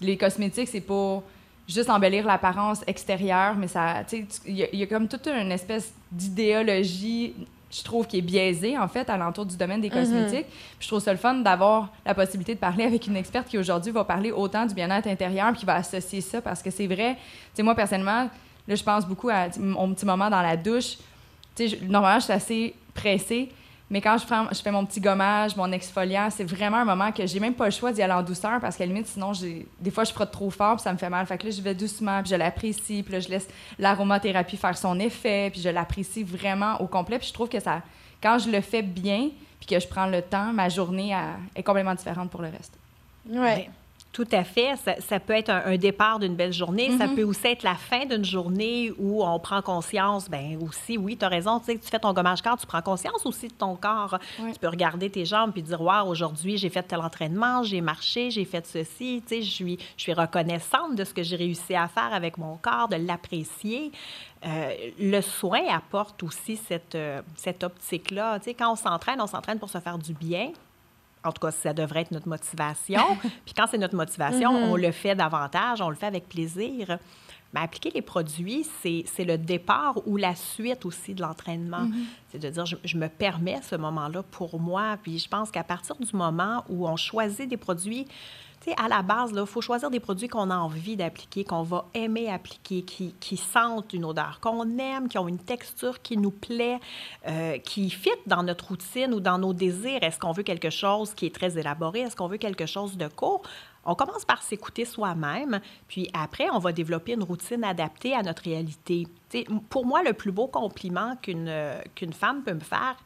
Les cosmétiques, c'est pour juste embellir l'apparence extérieure, mais ça, tu sais, il y, a comme toute une espèce d'idéologie je trouve, qui est biaisé, en fait, à l'entour du domaine des mhm. cosmétiques. je trouve ça le fun d'avoir la possibilité de parler avec une experte qui, aujourd'hui, va parler autant du bien-être intérieur puis qui va associer ça parce que c'est vrai. Tu sais, moi, personnellement, là, je pense beaucoup à mon petit moment dans la douche. Tu sais, normalement, je suis assez pressée. Mais quand je, prends, je fais mon petit gommage, mon exfoliant, c'est vraiment un moment que j'ai même pas le choix d'y aller en douceur parce qu'à la limite, sinon, des fois, je frotte trop fort puis ça me fait mal. Fait que là, je vais doucement puis je l'apprécie. Puis là, je laisse l'aromathérapie faire son effet puis je l'apprécie vraiment au complet. Puis je trouve que ça, quand je le fais bien puis que je prends le temps, ma journée est complètement différente pour le reste. Oui. Tout à fait. Ça, peut être un, départ d'une belle journée. Ça mm-hmm. peut aussi être la fin d'une journée où on prend conscience. Ben aussi, oui, tu as raison. Tu sais, tu fais ton gommage corps, tu prends conscience aussi de ton corps. Tu peux regarder tes jambes puis dire, wow, aujourd'hui, j'ai fait tel entraînement, j'ai marché, j'ai fait ceci. Tu sais, je suis, je suis reconnaissante de ce que j'ai réussi à faire avec mon corps, de l'apprécier. Euh, le soin apporte aussi cette, euh, cette optique-là. Tu sais, quand on s'entraîne, on s'entraîne pour se faire du bien en tout cas, ça devrait être notre motivation. Puis quand c'est notre motivation, mm-hmm. on le fait davantage, on le fait avec plaisir. Mais appliquer les produits, c'est le départ ou la suite aussi de l'entraînement. Mm-hmm. C'est de dire, je, me permets ce moment-là pour moi. Puis je pense qu'à partir du moment où on choisit des produits à la base, il faut choisir des produits qu'on a envie d'appliquer, qu'on va aimer appliquer, qui, sentent une odeur qu'on aime, qui ont une texture qui nous plaît, euh, qui fit dans notre routine ou dans nos désirs. Est-ce qu'on veut quelque chose qui est très élaboré? Est-ce qu'on veut quelque chose de court? On commence par s'écouter soi-même, puis après, on va développer une routine adaptée à notre réalité. pour moi, le plus beau compliment qu'une qu'une femme peut me faire,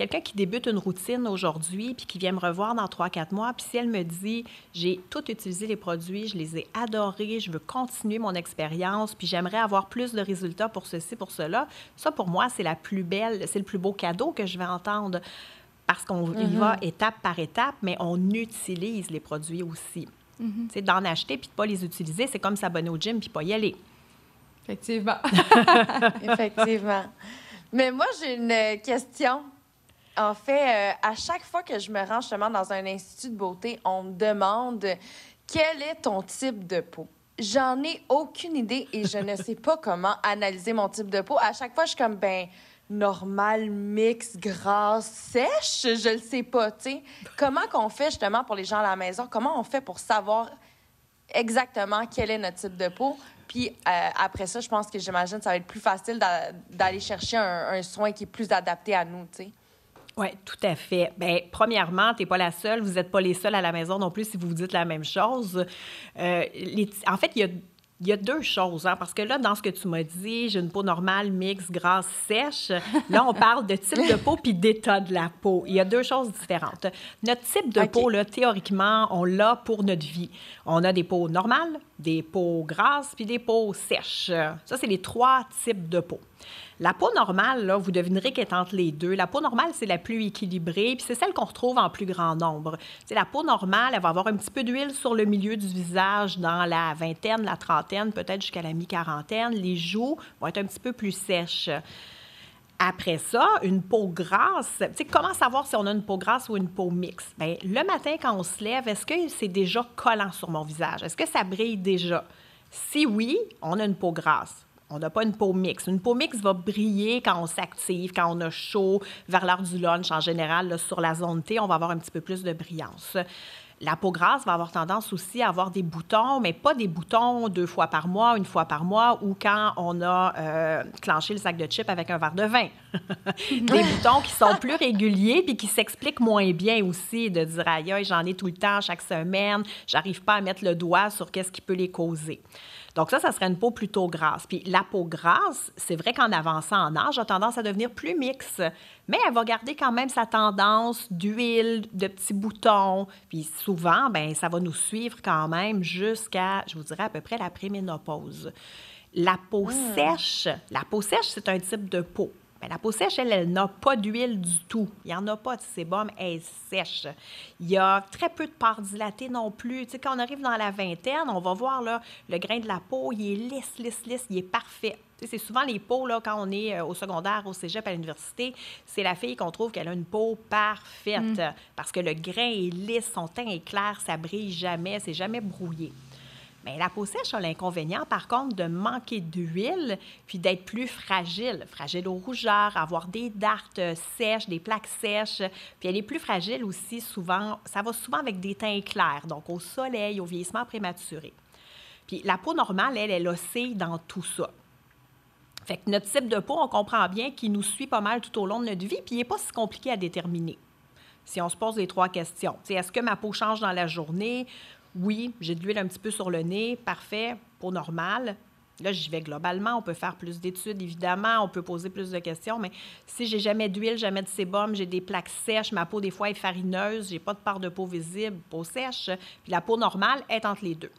quelqu'un qui débute une routine aujourd'hui puis qui vient me revoir dans 3-4 mois, puis si elle me dit j'ai tout utilisé les produits, je les ai adorés, je veux continuer mon expérience, puis j'aimerais avoir plus de résultats pour ceci, pour cela, ça pour moi, c'est la plus belle, c'est le plus beau cadeau que je vais entendre parce qu'on y va mm-hmm. étape par étape, mais on utilise les produits aussi. C'est mm-hmm. d'en acheter puis de pas les utiliser, c'est comme s'abonner au gym puis pas y aller. Effectivement. Effectivement. Mais moi, j'ai une question. En fait, euh, à chaque fois que je me rends justement dans un institut de beauté, on me demande quel est ton type de peau? J'en ai aucune idée et je ne sais pas comment analyser mon type de peau. À chaque fois, je suis comme, ben, normal, mix, grasse, sèche, je le sais pas, tu sais. Comment qu'on fait justement pour les gens à la maison? Comment on fait pour savoir exactement quel est notre type de peau? Puis euh, après ça, je pense que j'imagine que ça va être plus facile d'aller chercher un, un, soin qui est plus adapté à nous, tu sais. Oui, tout à fait. Bien, premièrement, tu n'es pas la seule. Vous n'êtes pas les seuls à la maison non plus si vous vous dites la même chose. Euh, en fait, il y a il y a deux choses, hein, parce que là, dans ce que tu m'as dit, j'ai une peau normale, mixte, grasse, sèche. Là, on parle de type de peau puis d'état de la peau. Il y a deux choses différentes. Notre type de peau, là, théoriquement, on l'a pour notre vie. On a des peaux normales, des peaux grasses puis des peaux sèches. Ça, c'est les trois types de peau. La peau normale, vous devinerez qu'elle est entre les deux. La peau normale, c'est la plus équilibrée, puis c'est celle qu'on retrouve en plus grand nombre. C'est la peau normale, elle va avoir un petit peu d'huile sur le milieu du visage dans la vingtaine, la trentaine, peut-être jusqu'à la mi-quarantaine. Les joues vont être un petit peu plus sèches. Après ça, une peau grasse, tu comment savoir si on a une peau grasse ou une peau mixte? Bien, le matin, quand on se lève, est-ce que c'est déjà collant sur mon visage? Est-ce que ça brille déjà? Si oui, on a une peau grasse. On n'a pas une peau mixte. Une peau mixte va briller quand on s'active, quand on a chaud, vers l'heure du lunch. En général, sur la zone T, on va avoir un petit peu plus de brillance. La peau grasse va avoir tendance aussi à avoir des boutons, mais pas des boutons deux fois par mois, une fois par mois, ou quand on a euh, clenché le sac de chips avec un verre de vin. des boutons qui sont plus réguliers puis qui s'expliquent moins bien aussi, de dire aïe, j'en ai tout le temps, chaque semaine, j'arrive pas à mettre le doigt sur qu'est-ce qui peut les causer. Donc ça, ça serait une peau plutôt grasse. Puis la peau grasse, c'est vrai qu'en avançant en âge, a tendance à devenir plus mixte, mais elle va garder quand même sa tendance d'huile, de petits boutons. Puis souvent, ben ça va nous suivre quand même jusqu'à, je vous dirais, à peu près la préménopause. La peau hmm. sèche, la peau sèche, c'est un type de peau. Bien, la peau sèche, elle, elle n'a pas d'huile du tout. Il n'y en a pas de sébum, elle est sèche. Il y a très peu de parts dilatées non plus. Tu sais, quand on arrive dans la vingtaine, on va voir là, le grain de la peau, il est lisse, lisse, lisse, il est parfait. Tu sais, c'est souvent les peaux, là, quand on est euh, au secondaire, au cégep, à l'université, c'est la fille qu'on trouve qu'elle a une peau parfaite mm. parce que le grain est lisse, son teint est clair, ça brille jamais, c'est jamais brouillé. Mais la peau sèche a l'inconvénient, par contre, de manquer d'huile puis d'être plus fragile. Fragile aux rougeurs, avoir des dartes sèches, des plaques sèches. Puis elle est plus fragile aussi, souvent, ça va souvent avec des teints clairs, donc au soleil, au vieillissement prématuré. Puis la peau normale, elle, elle oscille dans tout ça. Fait que notre type de peau, on comprend bien qu'il nous suit pas mal tout au long de notre vie, puis il n'est pas si compliqué à déterminer. Si on se pose les trois questions, est-ce que ma peau change dans la journée? Oui, j'ai de l'huile un petit peu sur le nez, parfait, peau normale. Là, j'y vais globalement. On peut faire plus d'études, évidemment. On peut poser plus de questions. Mais si j'ai jamais d'huile, jamais de sébum, j'ai des plaques sèches, ma peau, des fois, est farineuse, j'ai pas de part de peau visible, peau sèche, puis la peau normale est entre les deux.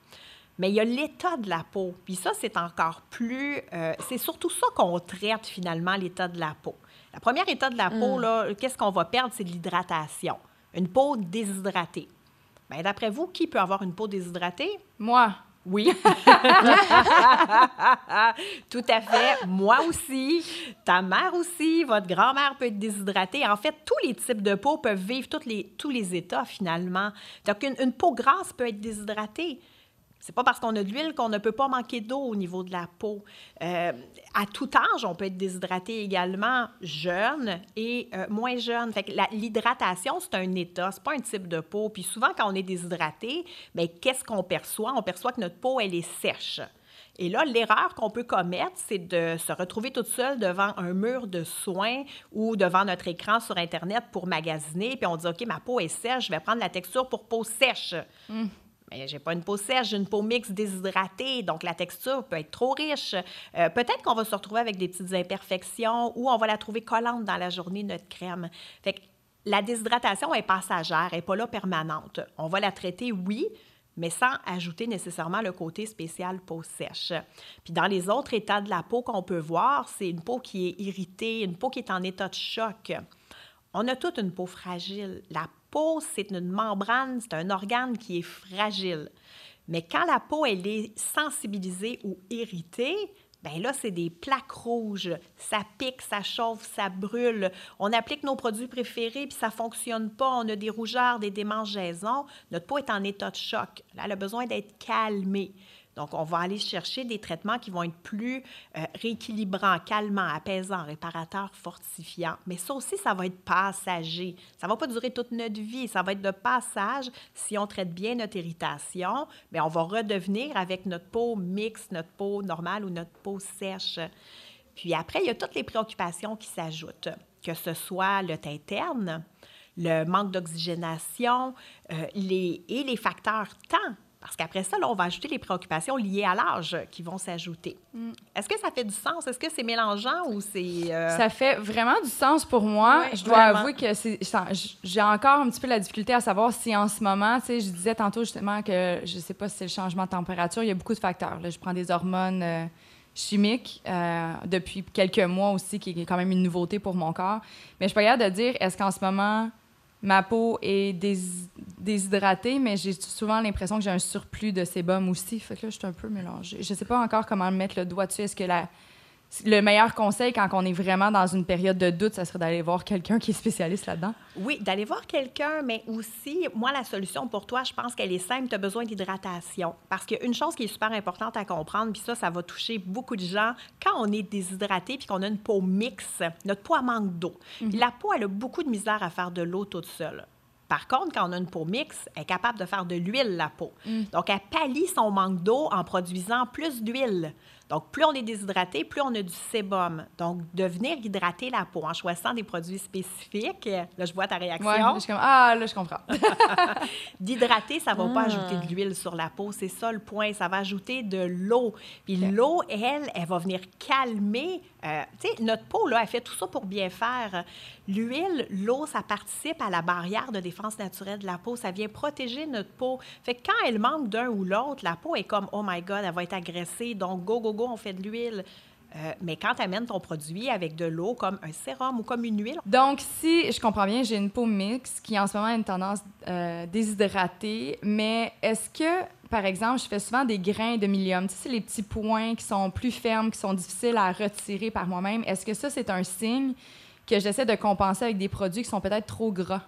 Mais il y a l'état de la peau. Puis ça, c'est encore plus... Euh, c'est surtout ça qu'on traite, finalement, l'état de la peau. La première état de la peau, mm. là, qu'est-ce qu'on va perdre? C'est de l'hydratation. Une peau déshydratée. Bien, d'après vous, qui peut avoir une peau déshydratée? Moi. Oui. Tout à fait. Moi aussi. Ta mère aussi. Votre grand-mère peut être déshydratée. En fait, tous les types de peau peuvent vivre les, tous les états, finalement. Donc, une peau grasse peut être déshydratée. C'est pas parce qu'on a de l'huile qu'on ne peut pas manquer d'eau au niveau de la peau. Euh, à tout âge, on peut être déshydraté également, jeune et euh, moins jeune. Fait l'hydratation, c'est un état, c'est pas un type de peau. Puis souvent, quand on est déshydraté, bien, qu'est-ce qu'on perçoit? On perçoit que notre peau, elle est sèche. Et là, l'erreur qu'on peut commettre, c'est de se retrouver toute seule devant un mur de soins ou devant notre écran sur Internet pour magasiner, puis on dit, OK, ma peau est sèche, je vais prendre la texture pour peau sèche. Hum. Mais j'ai pas une peau sèche, j'ai une peau mixte déshydratée, donc la texture peut être trop riche. Euh, peut-être qu'on va se retrouver avec des petites imperfections ou on va la trouver collante dans la journée, notre crème. La déshydratation est passagère, elle n'est pas là permanente. On va la traiter, oui, mais sans ajouter nécessairement le côté spécial peau sèche. Puis dans les autres états de la peau qu'on peut voir, c'est une peau qui est irritée, une peau qui est en état de choc. On a toute une peau fragile. La peau, c'est une membrane, c'est un organe qui est fragile. Mais quand la peau, elle est sensibilisée ou irritée, ben là, c'est des plaques rouges. Ça pique, ça chauffe, ça brûle. On applique nos produits préférés, puis ça ne fonctionne pas. On a des rougeurs, des démangeaisons. Notre peau est en état de choc. Là, elle a besoin d'être calmée. Donc, on va aller chercher des traitements qui vont être plus euh, rééquilibrants, calmants, apaisants, réparateurs, fortifiants. Mais ça aussi, ça va être passager. Ça ne va pas durer toute notre vie. Ça va être de passage. Si on traite bien notre irritation, bien, on va redevenir avec notre peau mixte, notre peau normale ou notre peau sèche. Puis après, il y a toutes les préoccupations qui s'ajoutent, que ce soit le teint interne, le manque d'oxygénation euh, et les facteurs temps parce qu'après ça, là, on va ajouter les préoccupations liées à l'âge qui vont s'ajouter. Mm. Est-ce que ça fait du sens? Est-ce que c'est mélangeant ou c'est... Euh, ça fait vraiment du sens pour moi. je dois avouer que j'ai encore un petit peu la difficulté à savoir si en ce moment, tu sais, je disais tantôt justement que je ne sais pas si c'est le changement de température, il y a beaucoup de facteurs. Là, je prends des hormones euh, chimiques euh, depuis quelques mois aussi, qui est quand même une nouveauté pour mon corps. Mais je peux pas de dire, est-ce qu'en ce moment ma peau est déshydratée, mais j'ai souvent l'impression que j'ai un surplus de sébum aussi. Fait que là, je suis un peu mélangée. Je sais pas encore comment mettre le doigt dessus. Est-ce que la, le meilleur conseil quand on est vraiment dans une période de doute, ça serait d'aller voir quelqu'un qui est spécialiste là-dedans? Oui, d'aller voir quelqu'un, mais aussi, moi, la solution pour toi, je pense qu'elle est simple. Tu as besoin d'hydratation. Parce qu'une chose qui est super importante à comprendre, puis ça, ça va toucher beaucoup de gens, quand on est déshydraté puis qu'on a une peau mixte, notre peau manque d'eau. Mhm. La peau, elle a beaucoup de misère à faire de l'eau toute seule. Par contre, quand on a une peau mixte, elle est capable de faire de l'huile, la peau. Mm. Donc, elle pallie son manque d'eau en produisant plus d'huile. Donc, plus on est déshydraté, plus on a du sébum. Donc, de venir hydrater la peau en choisissant des produits spécifiques. Là, je vois ta réaction. ah, là, je comprends. D'hydrater, ça ne va pas ajouter de l'huile sur la peau. C'est ça le point. Ça va ajouter de l'eau. Puis l'eau, elle, elle va venir calmer. Euh, tu sais, notre peau, là, elle fait tout ça pour bien faire. L'huile, l'eau, ça participe à la barrière de défense naturelle de la peau. Ça vient protéger notre peau. Fait que quand elle manque d'un ou l'autre, la peau est comme, oh my God, elle va être agressée. Donc, go, go, go on fait de l'huile. Euh, mais quand tu amènes ton produit avec de l'eau, comme un sérum ou comme une huile. Donc, si je comprends bien, j'ai une peau mixte qui en ce moment a une tendance euh, déshydratée, mais est-ce que, par exemple, je fais souvent des grains de milium, tu sais, les petits points qui sont plus fermes, qui sont difficiles à retirer par moi-même, est-ce que ça, c'est un signe que j'essaie de compenser avec des produits qui sont peut-être trop gras?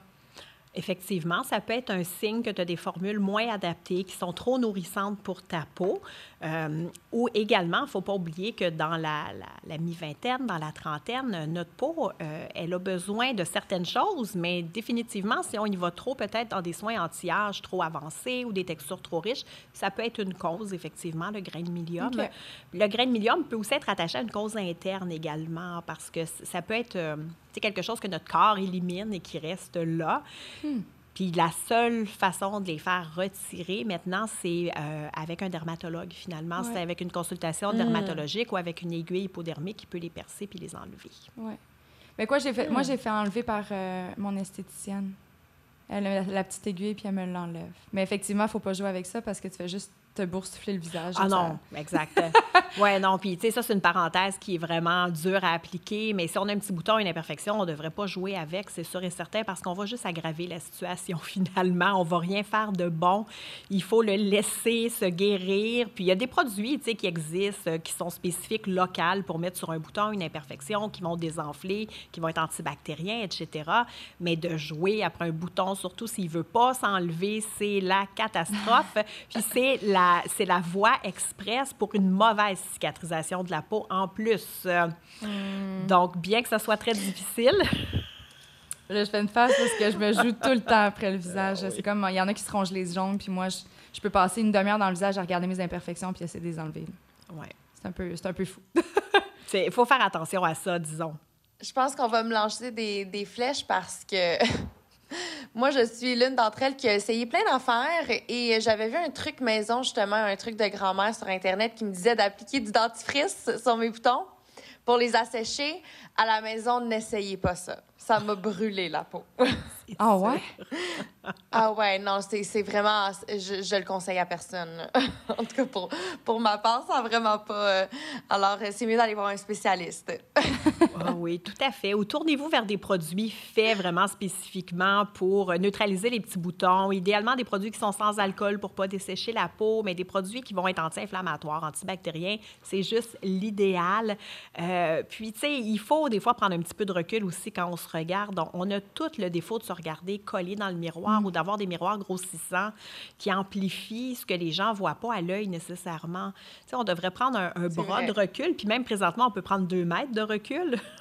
Effectivement, ça peut être un signe que tu as des formules moins adaptées, qui sont trop nourrissantes pour ta peau. Euh, ou également, il ne faut pas oublier que dans la, la, mi-vingtaine, dans la trentaine, notre peau, euh, elle a besoin de certaines choses, mais définitivement, si on y va trop, peut-être dans des soins anti-âge trop avancés ou des textures trop riches, ça peut être une cause, effectivement, le grain de milium. Le grain de milium peut aussi être attaché à une cause interne également, parce que ça peut être euh, quelque chose que notre corps élimine et qui reste là. Hmm. Puis la seule façon de les faire retirer maintenant, c'est euh, avec un dermatologue finalement. C'est avec une consultation mm. dermatologique ou avec une aiguille hypodermique qui peut les percer puis les enlever. Oui. Mais quoi, j'ai fait, moi, mm. j'ai fait enlever par euh, mon esthéticienne. Elle a la petite aiguille puis elle me l'enlève. Mais effectivement, il ne faut pas jouer avec ça parce que tu fais juste te boursoufler le visage. Ah non, exact. ouais, non, puis tu sais, ça, c'est une parenthèse qui est vraiment dure à appliquer, mais si on a un petit bouton, une imperfection, on ne devrait pas jouer avec, c'est sûr et certain, parce qu'on va juste aggraver la situation finalement. On va rien faire de bon. Il faut le laisser se guérir. Puis il y a des produits, tu sais, qui existent, euh, qui sont spécifiques, locales, pour mettre sur un bouton une imperfection, qui vont désenfler, qui vont être antibactériens, etc. Mais de jouer après un bouton, surtout s'il ne veut pas s'enlever, c'est la catastrophe. puis c'est la c'est la voie express pour une mauvaise cicatrisation de la peau en plus. Hmm. Donc, bien que ça soit très difficile. Là, je fais une face parce que je me joue tout le temps après le visage. C'est comme, il y en a qui se rongent les ongles, puis moi, je, peux passer une demi-heure dans le visage à regarder mes imperfections puis essayer de les enlever. Ouais. C'est un peu, un peu fou. Il faut faire attention à ça, disons. Je pense qu'on va me lancer des, des flèches parce que Moi, je suis l'une d'entre elles qui a essayé plein d'affaires et j'avais vu un truc maison, justement, un truc de grand-mère sur Internet qui me disait d'appliquer du dentifrice sur mes boutons pour les assécher. À la maison, n'essayez pas ça. Ça m'a brûlé la peau. Ah ouais? ah ouais, non, c'est vraiment... Je, je le conseille à personne. en tout cas, pour, pour ma part, ça vraiment pas... Euh, alors, c'est mieux d'aller voir un spécialiste. Ah oui, tout à fait. Ou tournez-vous vers des produits faits vraiment spécifiquement pour neutraliser les petits boutons. Idéalement, des produits qui sont sans alcool pour pas dessécher la peau, mais des produits qui vont être anti-inflammatoires, antibactériens. C'est juste l'idéal. Euh, puis, tu sais, il faut des fois prendre un petit peu de recul aussi quand on se regarde. On a tout le défaut de se regarder collé dans le miroir mm. ou d'avoir des miroirs grossissants qui amplifient ce que les gens voient pas à l'œil nécessairement. Tu sais, on devrait prendre un, bras de recul, puis même présentement, on peut prendre deux mètres de recul,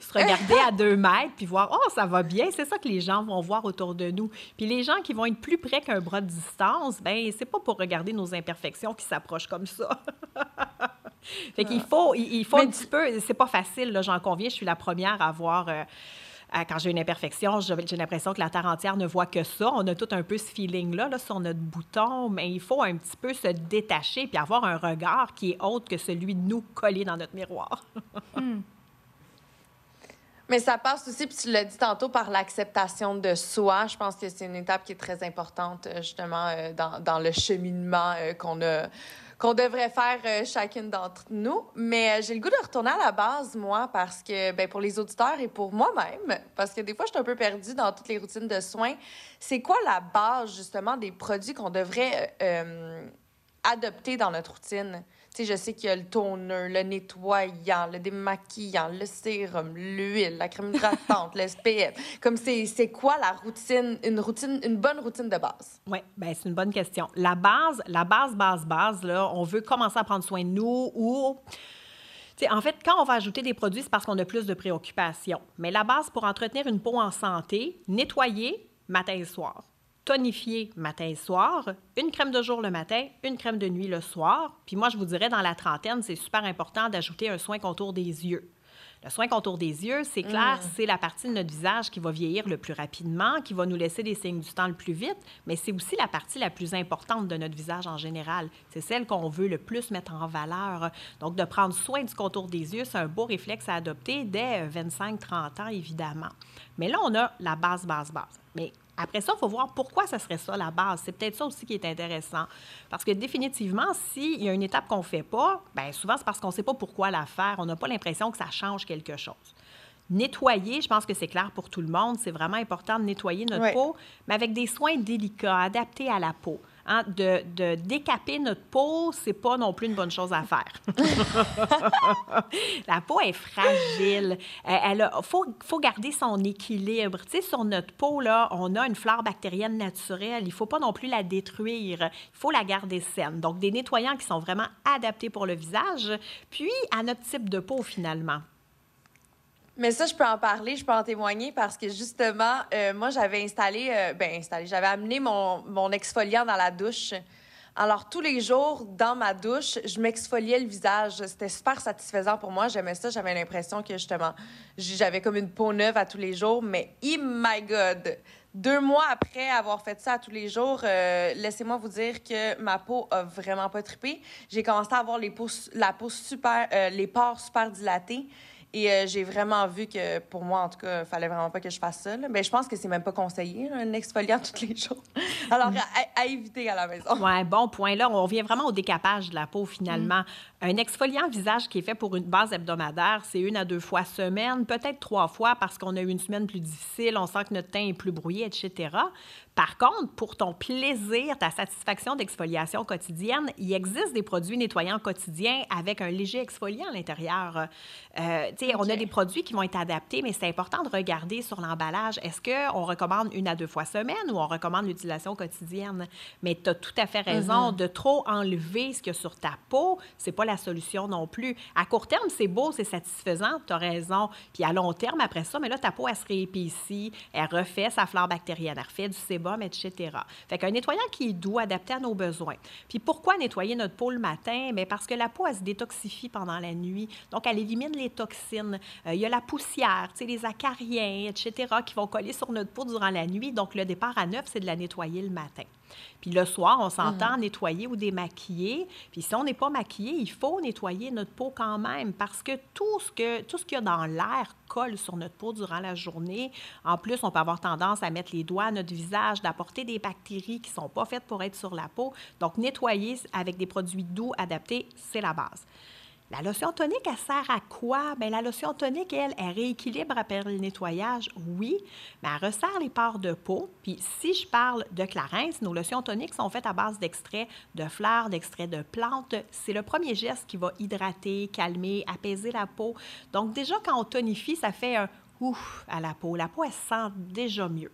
se regarder à deux mètres, puis voir, oh, ça va bien. C'est ça que les gens vont voir autour de nous. Puis les gens qui vont être plus près qu'un bras de distance, ben c'est pas pour regarder nos imperfections qui s'approchent comme ça. fait qu'il faut, il, faut un petit peu, c'est pas facile, j'en conviens, je suis la première à avoir... Euh, quand j'ai une imperfection, j'ai l'impression que la terre entière ne voit que ça. On a tout un peu ce feeling-là là, sur notre bouton, mais il faut un petit peu se détacher puis avoir un regard qui est autre que celui de nous collé dans notre miroir. Hmm. Mais ça passe aussi, puis tu l'as dit tantôt, par l'acceptation de soi. Je pense que c'est une étape qui est très importante, euh, justement, euh, dans, dans le cheminement euh, qu'on a qu'on devrait faire euh, chacune d'entre nous. Mais euh, j'ai le goût de retourner à la base, moi, parce que, ben, pour les auditeurs et pour moi-même, parce que des fois, je suis un peu perdue dans toutes les routines de soins. C'est quoi la base, justement, des produits qu'on devrait euh, adopter dans notre routine? Sais, je sais qu'il y a le toner, le nettoyant, le démaquillant, le sérum, l'huile, la crème hydratante, l'SPF. Comme c'est quoi la routine, une routine, une bonne routine de base? Oui, bien, c'est une bonne question. La base, la base, base, base, là, on veut commencer à prendre soin de nous ou... en fait, quand on va ajouter des produits, c'est parce qu'on a plus de préoccupations. Mais la base pour entretenir une peau en santé, nettoyer matin et soir tonifier matin et soir, une crème de jour le matin, une crème de nuit le soir. Puis moi, je vous dirais, dans la trentaine, c'est super important d'ajouter un soin contour des yeux. Le soin contour des yeux, c'est clair, mm. c'est la partie de notre visage qui va vieillir le plus rapidement, qui va nous laisser des signes du temps le plus vite, mais c'est aussi la partie la plus importante de notre visage en général. C'est celle qu'on veut le plus mettre en valeur. Donc, de prendre soin du contour des yeux, c'est un beau réflexe à adopter dès 25-30 ans, évidemment. Mais là, on a la base, base, base. Mais après ça, il faut voir pourquoi ça serait ça la base. C'est peut-être ça aussi qui est intéressant. Parce que définitivement, s'il y a une étape qu'on ne fait pas, bien souvent c'est parce qu'on ne sait pas pourquoi la faire. On n'a pas l'impression que ça change quelque chose. Nettoyer, je pense que c'est clair pour tout le monde. C'est vraiment important de nettoyer notre peau, mais avec des soins délicats, adaptés à la peau. Hein, de, de, décaper notre peau, c'est pas non plus une bonne chose à faire. la peau est fragile. Euh, elle faut, faut garder son équilibre. Tu sais, sur notre peau, là, on a une flore bactérienne naturelle. Il faut pas non plus la détruire. Il faut la garder saine. Donc, des nettoyants qui sont vraiment adaptés pour le visage, puis à notre type de peau, finalement. Mais ça, je peux en parler, je peux en témoigner parce que justement, euh, moi, j'avais installé, euh, ben installé, j'avais amené mon, mon exfoliant dans la douche. Alors, tous les jours, dans ma douche, je m'exfoliais le visage. C'était super satisfaisant pour moi. J'aimais ça. J'avais l'impression que, justement, j'avais comme une peau neuve à tous les jours. Mais, oh my God! deux mois après avoir fait ça tous les jours, euh, laissez-moi vous dire que ma peau a vraiment pas trippé. J'ai commencé à avoir les peaux, la peau super, euh, les pores super dilatés. Et euh, j'ai vraiment vu que, pour moi, en tout cas, il fallait vraiment pas que je fasse ça. Mais je pense que c'est même pas conseillé, un exfoliant tous les jours. Alors, à, éviter à la maison. Oui, bon point. Là, on revient vraiment au décapage de la peau, finalement. Mm. Un exfoliant visage qui est fait pour une base hebdomadaire, c'est une à deux fois semaine, peut-être trois fois parce qu'on a eu une semaine plus difficile, on sent que notre teint est plus brouillé, etc. Par contre, pour ton plaisir, ta satisfaction d'exfoliation quotidienne, il existe des produits nettoyants quotidiens avec un léger exfoliant à l'intérieur. Euh, On a des produits qui vont être adaptés, mais c'est important de regarder sur l'emballage. Est-ce qu'on recommande une à deux fois semaine ou on recommande l'utilisation quotidienne? Mais tu as tout à fait raison. Mm-hmm. De trop enlever ce qu'il y a sur ta peau, c'est pas la solution non plus. À court terme, c'est beau, c'est satisfaisant, tu as raison. Puis à long terme, après ça, mais là, ta peau, elle se réépicie, elle refait sa flore bactérienne, elle refait du sébum etc. Fait qu'un nettoyant qui est doux, adapté à nos besoins. Puis pourquoi nettoyer notre peau le matin? Bien parce que la peau, se détoxifie pendant la nuit. Donc, elle élimine les toxines. Euh, il y a la poussière, les acariens, etc., qui vont coller sur notre peau durant la nuit. Donc, le départ à neuf, c'est de la nettoyer le matin. Puis le soir, on s'entend mhm. nettoyer ou démaquiller. Puis si on n'est pas maquillé, il faut nettoyer notre peau quand même parce que tout ce que tout ce qu'il y a dans l'air colle sur notre peau durant la journée. En plus, on peut avoir tendance à mettre les doigts à notre visage, d'apporter des bactéries qui ne sont pas faites pour être sur la peau. Donc nettoyer avec des produits doux adaptés, c'est la base. La lotion tonique, elle sert à quoi? Bien, la lotion tonique, elle, elle rééquilibre après le nettoyage, oui, mais elle resserre les pores de peau. Puis si je parle de Clarins, nos lotions toniques sont faites à base d'extraits de fleurs, d'extraits de plantes. C'est le premier geste qui va hydrater, calmer, apaiser la peau. Donc déjà, quand on tonifie, ça fait un ouf à la peau. La peau, elle sent déjà mieux.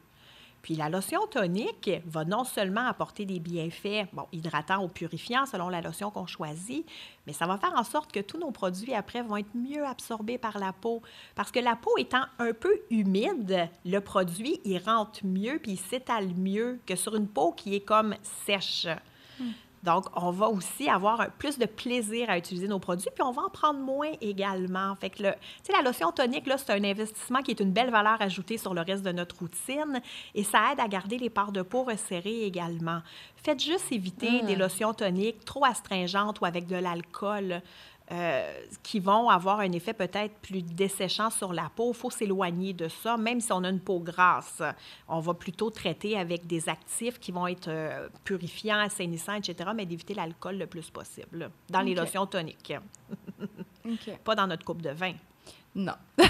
Puis la lotion tonique va non seulement apporter des bienfaits, bon, hydratants ou purifiants selon la lotion qu'on choisit, mais ça va faire en sorte que tous nos produits après vont être mieux absorbés par la peau. Parce que la peau étant un peu humide, le produit, il rentre mieux puis s'étale mieux que sur une peau qui est comme sèche. Hmm. Donc, on va aussi avoir plus de plaisir à utiliser nos produits, puis on va en prendre moins également. Fait que, tu sais, la lotion tonique, là, c'est un investissement qui est une belle valeur ajoutée sur le reste de notre routine et ça aide à garder les parts de peau resserrées également. Faites juste éviter des mmh. lotions toniques trop astringentes ou avec de l'alcool. Euh, qui vont avoir un effet peut-être plus desséchant sur la peau. Il faut s'éloigner de ça, même si on a une peau grasse. On va plutôt traiter avec des actifs qui vont être euh, purifiants, assainissants, etc., mais d'éviter l'alcool le plus possible dans les lotions toniques. Pas dans notre coupe de vin. Non.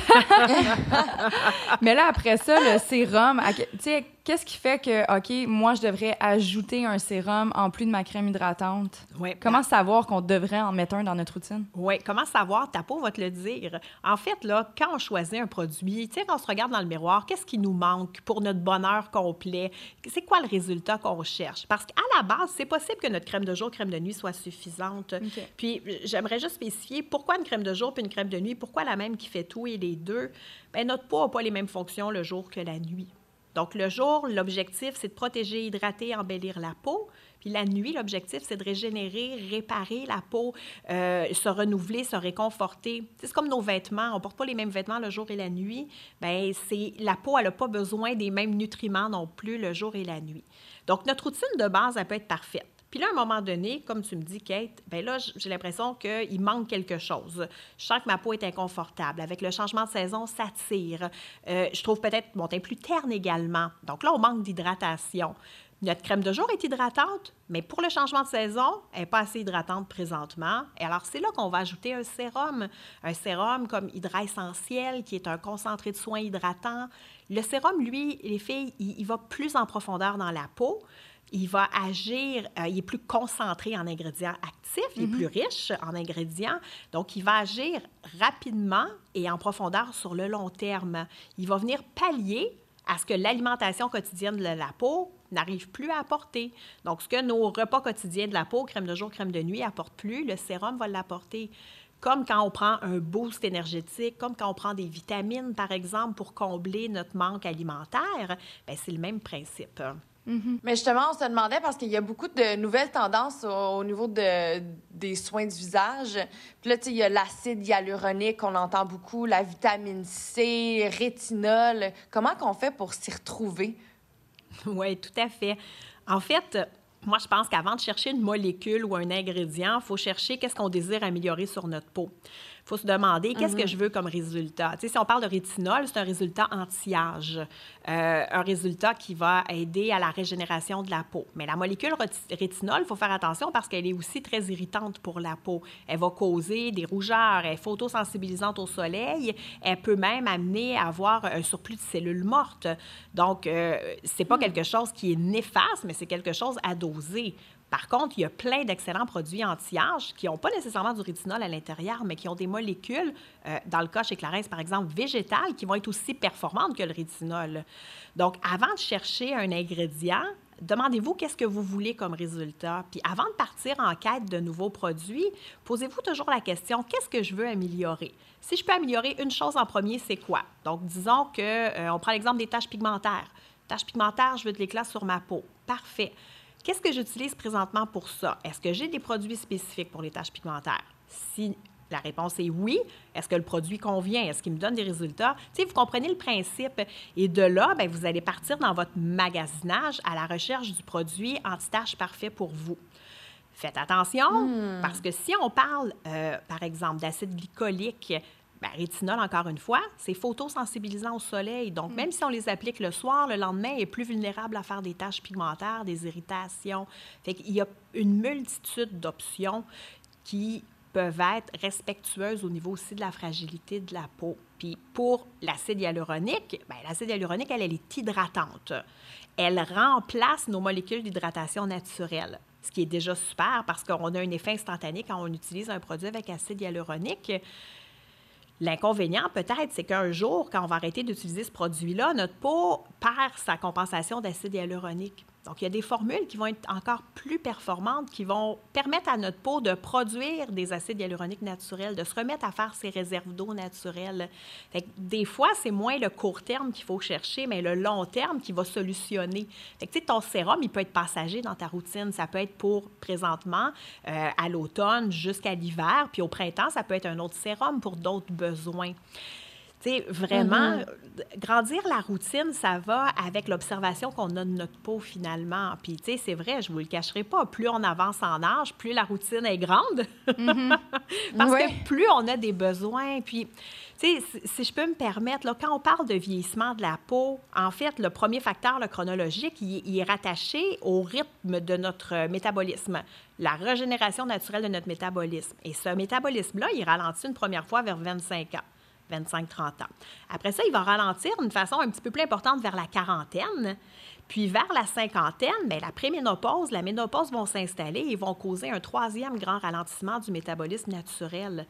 mais là, après ça, le sérum, tu sais, qu'est-ce qui fait que, OK, moi, je devrais ajouter un sérum en plus de ma crème hydratante? Oui. Comment savoir qu'on devrait en mettre un dans notre routine? Oui, comment savoir? Ta peau va te le dire. En fait, là, quand on choisit un produit, tu sais, quand on se regarde dans le miroir, qu'est-ce qui nous manque pour notre bonheur complet? C'est quoi le résultat qu'on recherche? Parce qu'à la base, c'est possible que notre crème de jour, crème de nuit soit suffisante. Puis, j'aimerais juste spécifier pourquoi une crème de jour puis une crème de nuit, pourquoi la même qui fait et les deux? Bien, notre peau n'a pas les mêmes fonctions le jour que la nuit. Donc, le jour, l'objectif, c'est de protéger, hydrater, embellir la peau. Puis la nuit, l'objectif, c'est de régénérer, réparer la peau, euh, se renouveler, se réconforter. C'est comme nos vêtements. On porte pas les mêmes vêtements le jour et la nuit. C'est, la peau, elle n'a pas besoin des mêmes nutriments non plus le jour et la nuit. Donc, notre routine de base, elle peut être parfaite. Puis là, à un moment donné, comme tu me dis, Kate, bien là, j'ai l'impression qu'il manque quelque chose. Je sens que ma peau est inconfortable. Avec le changement de saison, ça tire. Euh, je trouve peut-être mon teint plus terne également. Donc là, on manque d'hydratation. Notre crème de jour est hydratante, mais pour le changement de saison, elle n'est pas assez hydratante présentement. Et alors, c'est là qu'on va ajouter un sérum. Un sérum comme Hydra Essentiel, qui est un concentré de soins hydratants. Le sérum, lui, les filles, il va plus en profondeur dans la peau il va agir, euh, il est plus concentré en ingrédients actifs, il est mhm. plus riche en ingrédients, donc il va agir rapidement et en profondeur sur le long terme. Il va venir pallier à ce que l'alimentation quotidienne de la peau n'arrive plus à apporter. Donc, ce que nos repas quotidiens de la peau, crème de jour, crème de nuit, apportent plus, le sérum va l'apporter. Comme quand on prend un boost énergétique, comme quand on prend des vitamines, par exemple, pour combler notre manque alimentaire, ben, c'est le même principe. Mm-hmm. Mais justement, on se demandait parce qu'il y a beaucoup de nouvelles tendances au, niveau de, des soins du visage. Puis là, tu sais, il y a l'acide hyaluronique qu'on entend beaucoup, la vitamine C, rétinol. Comment qu'on fait pour s'y retrouver? Oui, tout à fait. En fait, moi, je pense qu'avant de chercher une molécule ou un ingrédient, il faut chercher qu'est-ce qu'on désire améliorer sur notre peau faut se demander qu'est-ce que mhm. je veux comme résultat. Tu sais, si on parle de rétinol, c'est un résultat anti-âge, euh, un résultat qui va aider à la régénération de la peau. Mais la molécule rétinol, il faut faire attention parce qu'elle est aussi très irritante pour la peau. Elle va causer des rougeurs, elle est photosensibilisante au soleil, elle peut même amener à avoir un surplus de cellules mortes. Donc, euh, c'est pas hmm. quelque chose qui est néfaste, mais c'est quelque chose à doser. Par contre, il y a plein d'excellents produits anti-âge qui n'ont pas nécessairement du rétinol à l'intérieur, mais qui ont des molécules, euh, dans le cas chez Clarence, par exemple, végétales, qui vont être aussi performantes que le rétinol. Donc, avant de chercher un ingrédient, demandez-vous qu'est-ce que vous voulez comme résultat. Puis avant de partir en quête de nouveaux produits, posez-vous toujours la question, qu'est-ce que je veux améliorer? Si je peux améliorer une chose en premier, c'est quoi? Donc, disons que, euh, on prend l'exemple des taches pigmentaires. Taches pigmentaires, je veux de l'éclat sur ma peau. Parfait. Qu'est-ce que j'utilise présentement pour ça? Est-ce que j'ai des produits spécifiques pour les taches pigmentaires? Si la réponse est oui. Est-ce que le produit convient? Est-ce qu'il me donne des résultats? Tu sais, vous comprenez le principe. Et de là, bien, vous allez partir dans votre magasinage à la recherche du produit anti-tache parfait pour vous. Faites attention, hmm. parce que si on parle, euh, par exemple, d'acide glycolique, Bien, rétinol, encore une fois, c'est photosensibilisant au soleil. Donc, mm. même si on les applique le soir, le lendemain, il est plus vulnérable à faire des taches pigmentaires, des irritations. Fait qu'il y a une multitude d'options qui peuvent être respectueuses au niveau aussi de la fragilité de la peau. Puis pour l'acide hyaluronique, bien, l'acide hyaluronique, elle, elle est hydratante. Elle remplace nos molécules d'hydratation naturelle, ce qui est déjà super parce qu'on a un effet instantané quand on utilise un produit avec acide hyaluronique. L'inconvénient, peut-être, c'est qu'un jour, quand on va arrêter d'utiliser ce produit-là, notre peau perd sa compensation d'acide hyaluronique. Donc, il y a des formules qui vont être encore plus performantes, qui vont permettre à notre peau de produire des acides hyaluroniques naturels, de se remettre à faire ses réserves d'eau naturelles. des fois, c'est moins le court terme qu'il faut chercher, mais le long terme qui va solutionner. Fait que, ton sérum, il peut être passager dans ta routine. Ça peut être pour présentement, euh, à l'automne jusqu'à l'hiver, puis au printemps, ça peut être un autre sérum pour d'autres besoins. Tu sais, vraiment, mm-hmm. grandir la routine, ça va avec l'observation qu'on a de notre peau finalement. Puis, tu sais, c'est vrai, je ne vous le cacherai pas, plus on avance en âge, plus la routine est grande. Mm-hmm. Parce que plus on a des besoins. Puis, tu sais, si je peux me permettre, là, quand on parle de vieillissement de la peau, en fait, le premier facteur, le chronologique, il, est rattaché au rythme de notre métabolisme, la régénération naturelle de notre métabolisme. Et ce métabolisme-là, il ralentit une première fois vers 25 ans. 25-30 ans. Après ça, il va ralentir d'une façon un petit peu plus importante vers la quarantaine. Puis vers la cinquantaine, bien, la préménopause, la ménopause vont s'installer et vont causer un troisième grand ralentissement du métabolisme naturel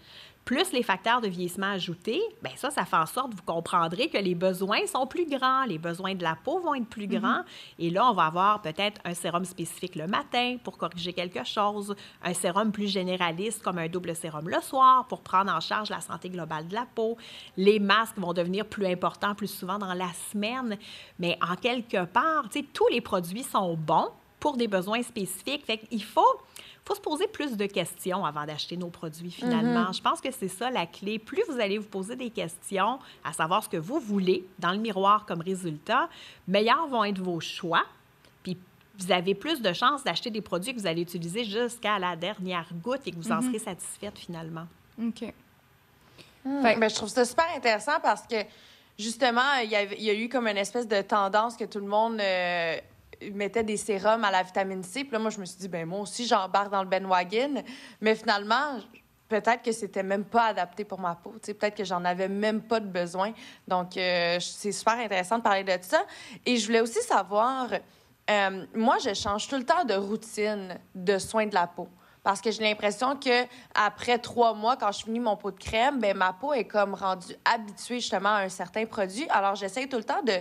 plus les facteurs de vieillissement ajoutés, bien ça, ça fait en sorte, vous comprendrez que les besoins sont plus grands, les besoins de la peau vont être plus mhm. grands. Et là, on va avoir peut-être un sérum spécifique le matin pour corriger quelque chose, un sérum plus généraliste comme un double sérum le soir pour prendre en charge la santé globale de la peau. Les masques vont devenir plus importants plus souvent dans la semaine. Mais en quelque part, tous les produits sont bons pour des besoins spécifiques. Fait qu'il faut faut se poser plus de questions avant d'acheter nos produits finalement. Mm-hmm. Je pense que c'est ça la clé. Plus vous allez vous poser des questions, à savoir ce que vous voulez dans le miroir comme résultat, meilleurs vont être vos choix. Puis vous avez plus de chances d'acheter des produits que vous allez utiliser jusqu'à la dernière goutte et que vous en mm-hmm. serez satisfaite finalement. OK. Ben, je trouve ça super intéressant parce que justement, il y, a, il y, a eu comme une espèce de tendance que tout le monde euh, mettait des sérums à la vitamine C. Puis là, moi, je me suis dit, ben moi aussi, j'embarque dans le bandwagon. Mais finalement, peut-être que c'était même pas adapté pour ma peau. Peut-être que j'en avais même pas de besoin. Donc, euh, c'est super intéressant de parler de ça. Et je voulais aussi savoir, euh, moi, je change tout le temps de routine de soins de la peau. Parce que j'ai l'impression que après trois mois, quand je finis mon pot de crème, ben ma peau est comme rendue habituée justement à un certain produit. Alors j'essaie tout le temps de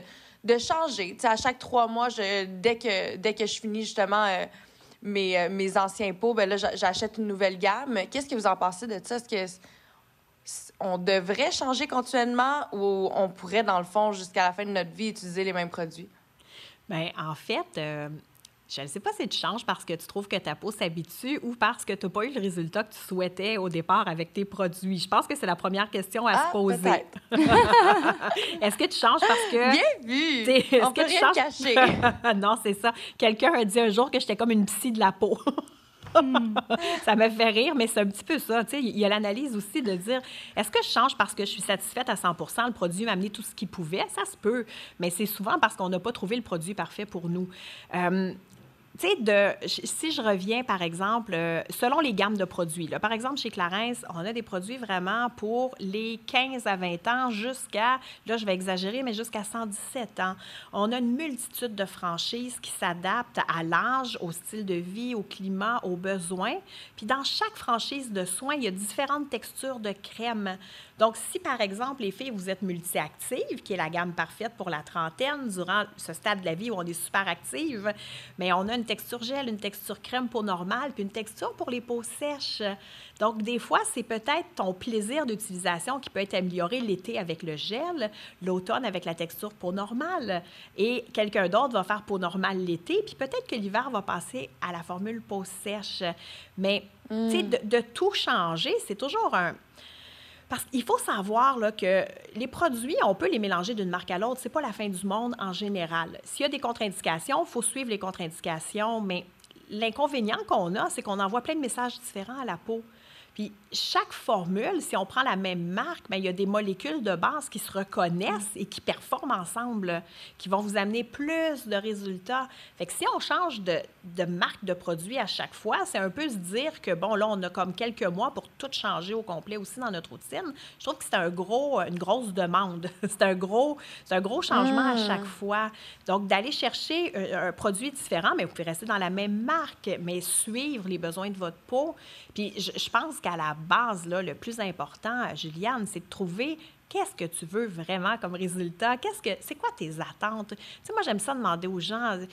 de changer. à chaque trois mois, dès, que, dès que je finis justement euh, mes, euh, mes anciens pots, ben là, j'achète une nouvelle gamme. Qu'est-ce que vous en pensez de ça? Est-ce que on devrait changer continuellement ou on pourrait, dans le fond, jusqu'à la fin de notre vie, utiliser les mêmes produits? Bien, en fait, euh, Je ne sais pas si tu changes parce que tu trouves que ta peau s'habitue ou parce que tu n'as pas eu le résultat que tu souhaitais au départ avec tes produits. Je pense que c'est la première question à se Ah, poser. peut-être. Est-ce que tu changes parce que... Bien vu! Est-ce que peut tu rien changes- cacher. non, c'est ça. Quelqu'un a dit un jour que j'étais comme une psy de la peau. ça me fait rire, mais c'est un petit peu ça. Il y a l'analyse aussi de dire est-ce que je change parce que je suis satisfaite à 100% Le produit m'a amené tout ce qu'il pouvait Ça se peut, mais c'est souvent parce qu'on n'a pas trouvé le produit parfait pour nous. Euh, tu sais, si je reviens, par exemple, euh, selon les gammes de produits, par exemple, chez Clarins, on a des produits vraiment pour les 15 à 20 ans jusqu'à, là, je vais exagérer, mais jusqu'à 117 ans. On a une multitude de franchises qui s'adaptent à l'âge, au style de vie, au climat, aux besoins. Puis dans chaque franchise de soins, il y a différentes textures de crème. Donc, si par exemple, les filles, vous êtes multi-actives, qui est la gamme parfaite pour la trentaine, durant ce stade de la vie où on est super active, mais on a une texture gel, une texture crème peau normale, puis une texture pour les peaux sèches. Donc, des fois, c'est peut-être ton plaisir d'utilisation qui peut être amélioré l'été avec le gel, l'automne avec la texture peau normale, et quelqu'un d'autre va faire peau normale l'été, puis peut-être que l'hiver va passer à la formule peau sèche. Mais, tu sais, de, de tout changer, c'est toujours un... Parce qu'il faut savoir que les produits, on peut les mélanger d'une marque à l'autre. C'est pas la fin du monde en général. S'il y a des contre-indications, il faut suivre les contre-indications, mais l'inconvénient qu'on a, c'est qu'on envoie plein de messages différents à la peau. Puis chaque formule, si on prend la même marque, bien, il y a des molécules de base qui se reconnaissent et qui performent ensemble, qui vont vous amener plus de résultats. Fait que si on change de, de marque de produit à chaque fois, c'est un peu se dire que, bon, là, on a comme quelques mois pour tout changer au complet aussi dans notre routine. Je trouve que c'est un gros, une grosse demande. c'est un gros, c'est un gros changement à chaque fois. Donc, d'aller chercher un, un produit différent, mais vous pouvez rester dans la même marque, mais suivre les besoins de votre peau. Puis, je, je pense qu'à la base, là, le plus important, Juliane, c'est de trouver qu'est-ce que tu veux vraiment comme résultat? Qu'est-ce que c'est quoi tes attentes? Tu sais, moi, j'aime ça demander aux gens euh,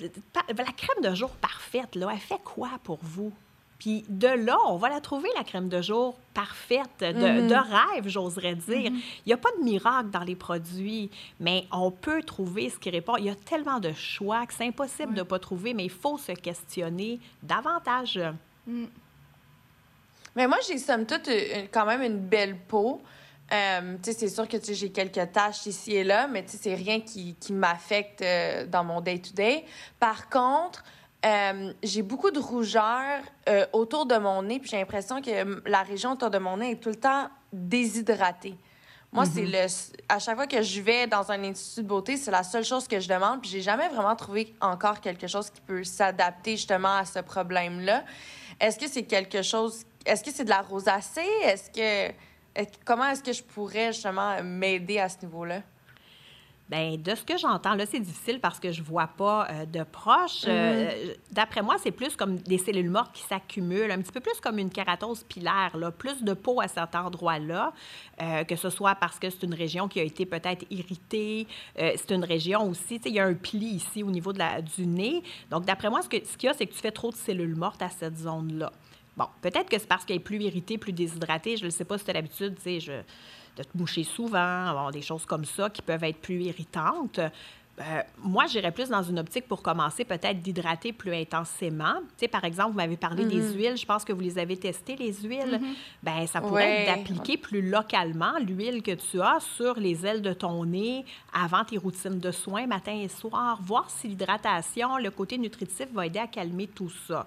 la crème de jour parfaite, là, elle fait quoi pour vous? Puis de là, on va la trouver, la crème de jour parfaite, de, Mhm. de rêve, j'oserais dire. Il n'y a pas de miracle dans les produits, mais on peut trouver ce qui répond. Il y a tellement de choix que c'est impossible de ne pas trouver, mais il faut se questionner davantage. Mais moi, j'ai somme toute quand même une belle peau. Euh, c'est sûr que j'ai quelques taches ici et là, mais c'est rien qui, qui m'affecte euh, dans mon day-to-day. Par contre, euh, j'ai beaucoup de rougeur euh, autour de mon nez, puis j'ai l'impression que la région autour de mon nez est tout le temps déshydratée. Moi, c'est le. À chaque fois que je vais dans un institut de beauté, c'est la seule chose que je demande. Puis j'ai jamais vraiment trouvé encore quelque chose qui peut s'adapter justement à ce problème-là. Est-ce que c'est quelque chose. Est-ce que c'est de la rosacée? Est-ce que. Comment est-ce que je pourrais justement m'aider à ce niveau-là? Bien, de ce que j'entends, là, c'est difficile parce que je vois pas euh, de proche. Euh, D'après moi, c'est plus comme des cellules mortes qui s'accumulent, un petit peu plus comme une kératose pilaire, là, plus de peau à cet endroit-là, euh, que ce soit parce que c'est une région qui a été peut-être irritée, c'est une région aussi, tu sais, il y a un pli ici au niveau de la, du nez. Donc, d'après moi, ce qu'il y a, c'est que tu fais trop de cellules mortes à cette zone-là. Bon, peut-être que c'est parce qu'elle est plus irritée, plus déshydratée. Je ne sais pas si tu as l'habitude, tu sais, je- de te moucher souvent, avoir des choses comme ça qui peuvent être plus irritantes. Euh, moi, j'irais plus dans une optique pour commencer peut-être d'hydrater plus intensément. Tu sais, par exemple, vous m'avez parlé des huiles. Je pense que vous les avez testées, les huiles. Ben, ça pourrait Ouais. être d'appliquer plus localement l'huile que tu as sur les ailes de ton nez avant tes routines de soins matin et soir. Voir si l'hydratation, le côté nutritif va aider à calmer tout ça.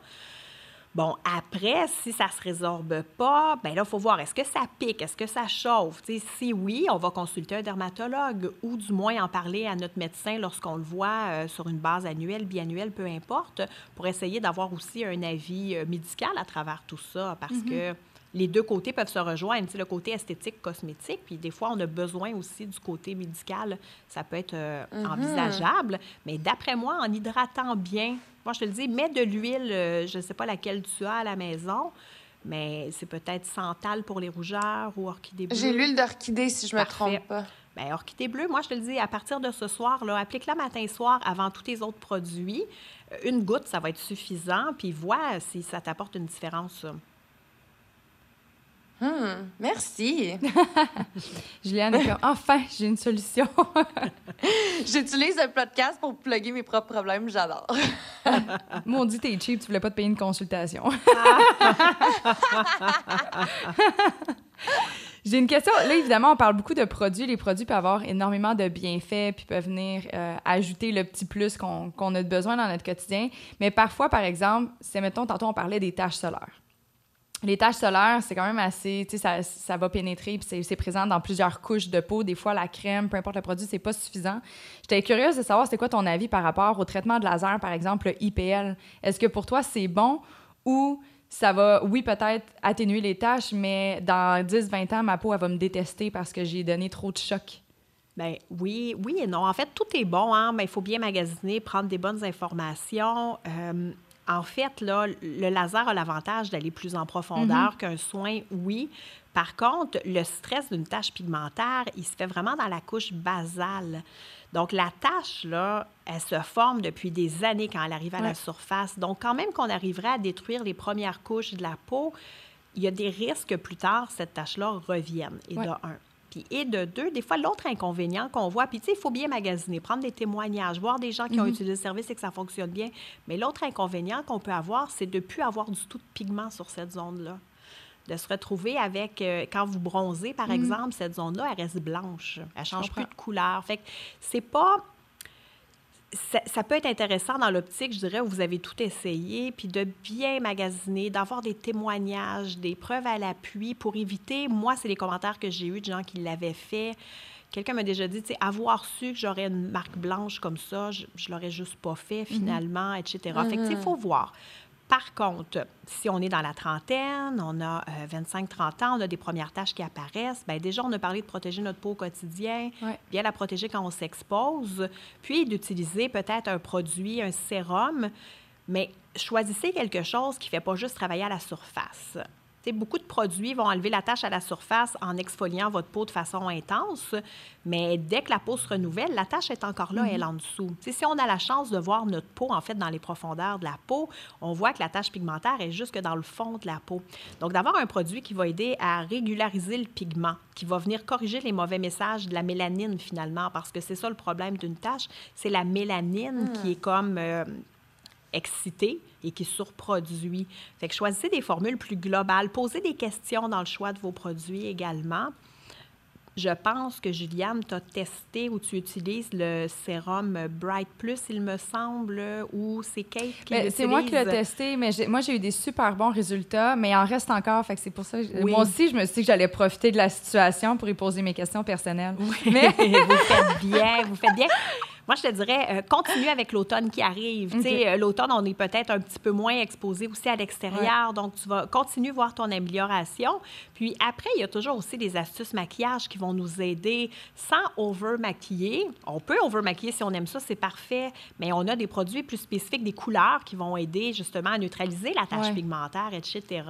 Bon, après, si ça se résorbe pas, ben là, il faut voir, est-ce que ça pique, est-ce que ça chauffe? Si oui, on va consulter un dermatologue ou du moins en parler à notre médecin lorsqu'on le voit euh, sur une base annuelle, biannuelle, peu importe, pour essayer d'avoir aussi un avis euh, médical à travers tout ça, parce que les deux côtés peuvent se rejoindre, tu sais, le côté esthétique, cosmétique, puis des fois, on a besoin aussi du côté médical. Ça peut être euh, envisageable, mais d'après moi, en hydratant bien, moi, je te le dis, mets de l'huile, euh, je ne sais pas laquelle tu as à la maison, mais c'est peut-être santal pour les rougeurs ou orchidée bleue. J'ai l'huile d'orchidée, si je me Parfait. trompe pas. Bien, orchidée bleue, moi, je te le dis, à partir de ce soir, là, applique-la matin-soir avant tous tes autres produits. Euh, Une goutte, ça va être suffisant, puis vois si ça t'apporte une différence. Hmm, merci. Juliane est comme, enfin, j'ai une solution? J'utilise le podcast pour plugger mes propres problèmes, j'adore. Maudit, t'es cheap, tu voulais pas te payer une consultation. J'ai une question. Là, évidemment, on parle beaucoup de produits. Les produits peuvent avoir énormément de bienfaits puis peuvent venir euh, ajouter le petit plus qu'on a besoin dans notre quotidien. Mais parfois, par exemple, c'est, mettons, tantôt, on parlait des taches solaires. Les taches solaires, c'est quand même assez, tu sais, ça, ça, va pénétrer, puis c'est présent dans plusieurs couches de peau. Des fois, la crème, peu importe le produit, c'est pas suffisant. J'étais curieuse de savoir, c'est quoi ton avis par rapport au traitement de laser, par exemple, le IPL. Est-ce que pour toi, c'est bon ou ça va, oui, peut-être atténuer les taches, mais dans 10-20 ans, ma peau, elle va me détester parce que j'ai donné trop de choc? Bien, oui, oui et non. En fait, tout est bon, hein, mais il faut bien magasiner, prendre des bonnes informations. Euh, en fait, là, le laser a l'avantage d'aller plus en profondeur mm-hmm. qu'un soin, oui. Par contre, le stress d'une tache pigmentaire, il se fait vraiment dans la couche basale. Donc, la tache, là, elle se forme depuis des années quand elle arrive à la surface. Donc, quand même qu'on arriverait à détruire les premières couches de la peau, il y a des risques que plus tard, cette tache-là revienne. Et de un. Et de deux, des fois, l'autre inconvénient qu'on voit, puis tu sais, il faut bien magasiner, prendre des témoignages, voir des gens qui ont mm-hmm. utilisé le service et que ça fonctionne bien. Mais l'autre inconvénient qu'on peut avoir, c'est de ne plus avoir du tout de pigment sur cette zone-là de se retrouver avec, euh, quand vous bronzez, par mm. exemple, cette zone-là, elle reste blanche. Elle change plus de couleur. Fait que c'est pas... Ça, peut être intéressant dans l'optique, je dirais, où vous avez tout essayé, puis de bien magasiner, d'avoir des témoignages, des preuves à l'appui pour éviter, moi, c'est les commentaires que j'ai eus de gens qui l'avaient fait. Quelqu'un m'a déjà dit, tu sais, avoir su que j'aurais une marque blanche comme ça, je, je l'aurais juste pas fait mm-hmm. finalement, etc. Fait que, il mm-hmm. faut voir. Par contre, si on est dans la trentaine, on a 25-30 euh, ans, on a des premières tâches qui apparaissent, bien déjà, on a parlé de protéger notre peau au quotidien, bien la protéger quand on s'expose, puis d'utiliser peut-être un produit, un sérum, mais choisissez quelque chose qui ne fait pas juste travailler à la surface beaucoup de produits vont enlever la tache à la surface en exfoliant votre peau de façon intense, mais dès que la peau se renouvelle, la tache est encore là, elle, mhm. en dessous. si on a la chance de voir notre peau, en fait, dans les profondeurs de la peau, on voit que la tache pigmentaire est jusque dans le fond de la peau. Donc, d'avoir un produit qui va aider à régulariser le pigment, qui va venir corriger les mauvais messages de la mélanine, finalement, parce que c'est ça le problème d'une tache, c'est la mélanine qui hmm. est comme... Euh, excité et qui surproduit. Fait que choisissez des formules plus globales. Posez des questions dans le choix de vos produits également. Je pense que Juliane, tu as testé ou tu utilises le sérum Bright Plus, il me semble, ou c'est Kate qui l'utilise. C'est moi qui l'ai testé, mais moi, j'ai eu des super bons résultats, mais il en reste encore. Fait que c'est pour ça. Moi aussi, je me suis dit que j'allais profiter de la situation pour y poser mes questions personnelles. Mais vous faites bien, vous faites bien. Moi, je te dirais, euh, continue avec l'automne qui arrive. Tu sais, euh, l'automne, on est peut-être un petit peu moins exposé aussi à l'extérieur. Donc, tu vas continuer à voir ton amélioration. Puis après, il y a toujours aussi des astuces maquillage qui vont nous aider sans over-maquiller. On peut over-maquiller si on aime ça, c'est parfait. Mais on a des produits plus spécifiques, des couleurs qui vont aider justement à neutraliser la tache pigmentaire, etc.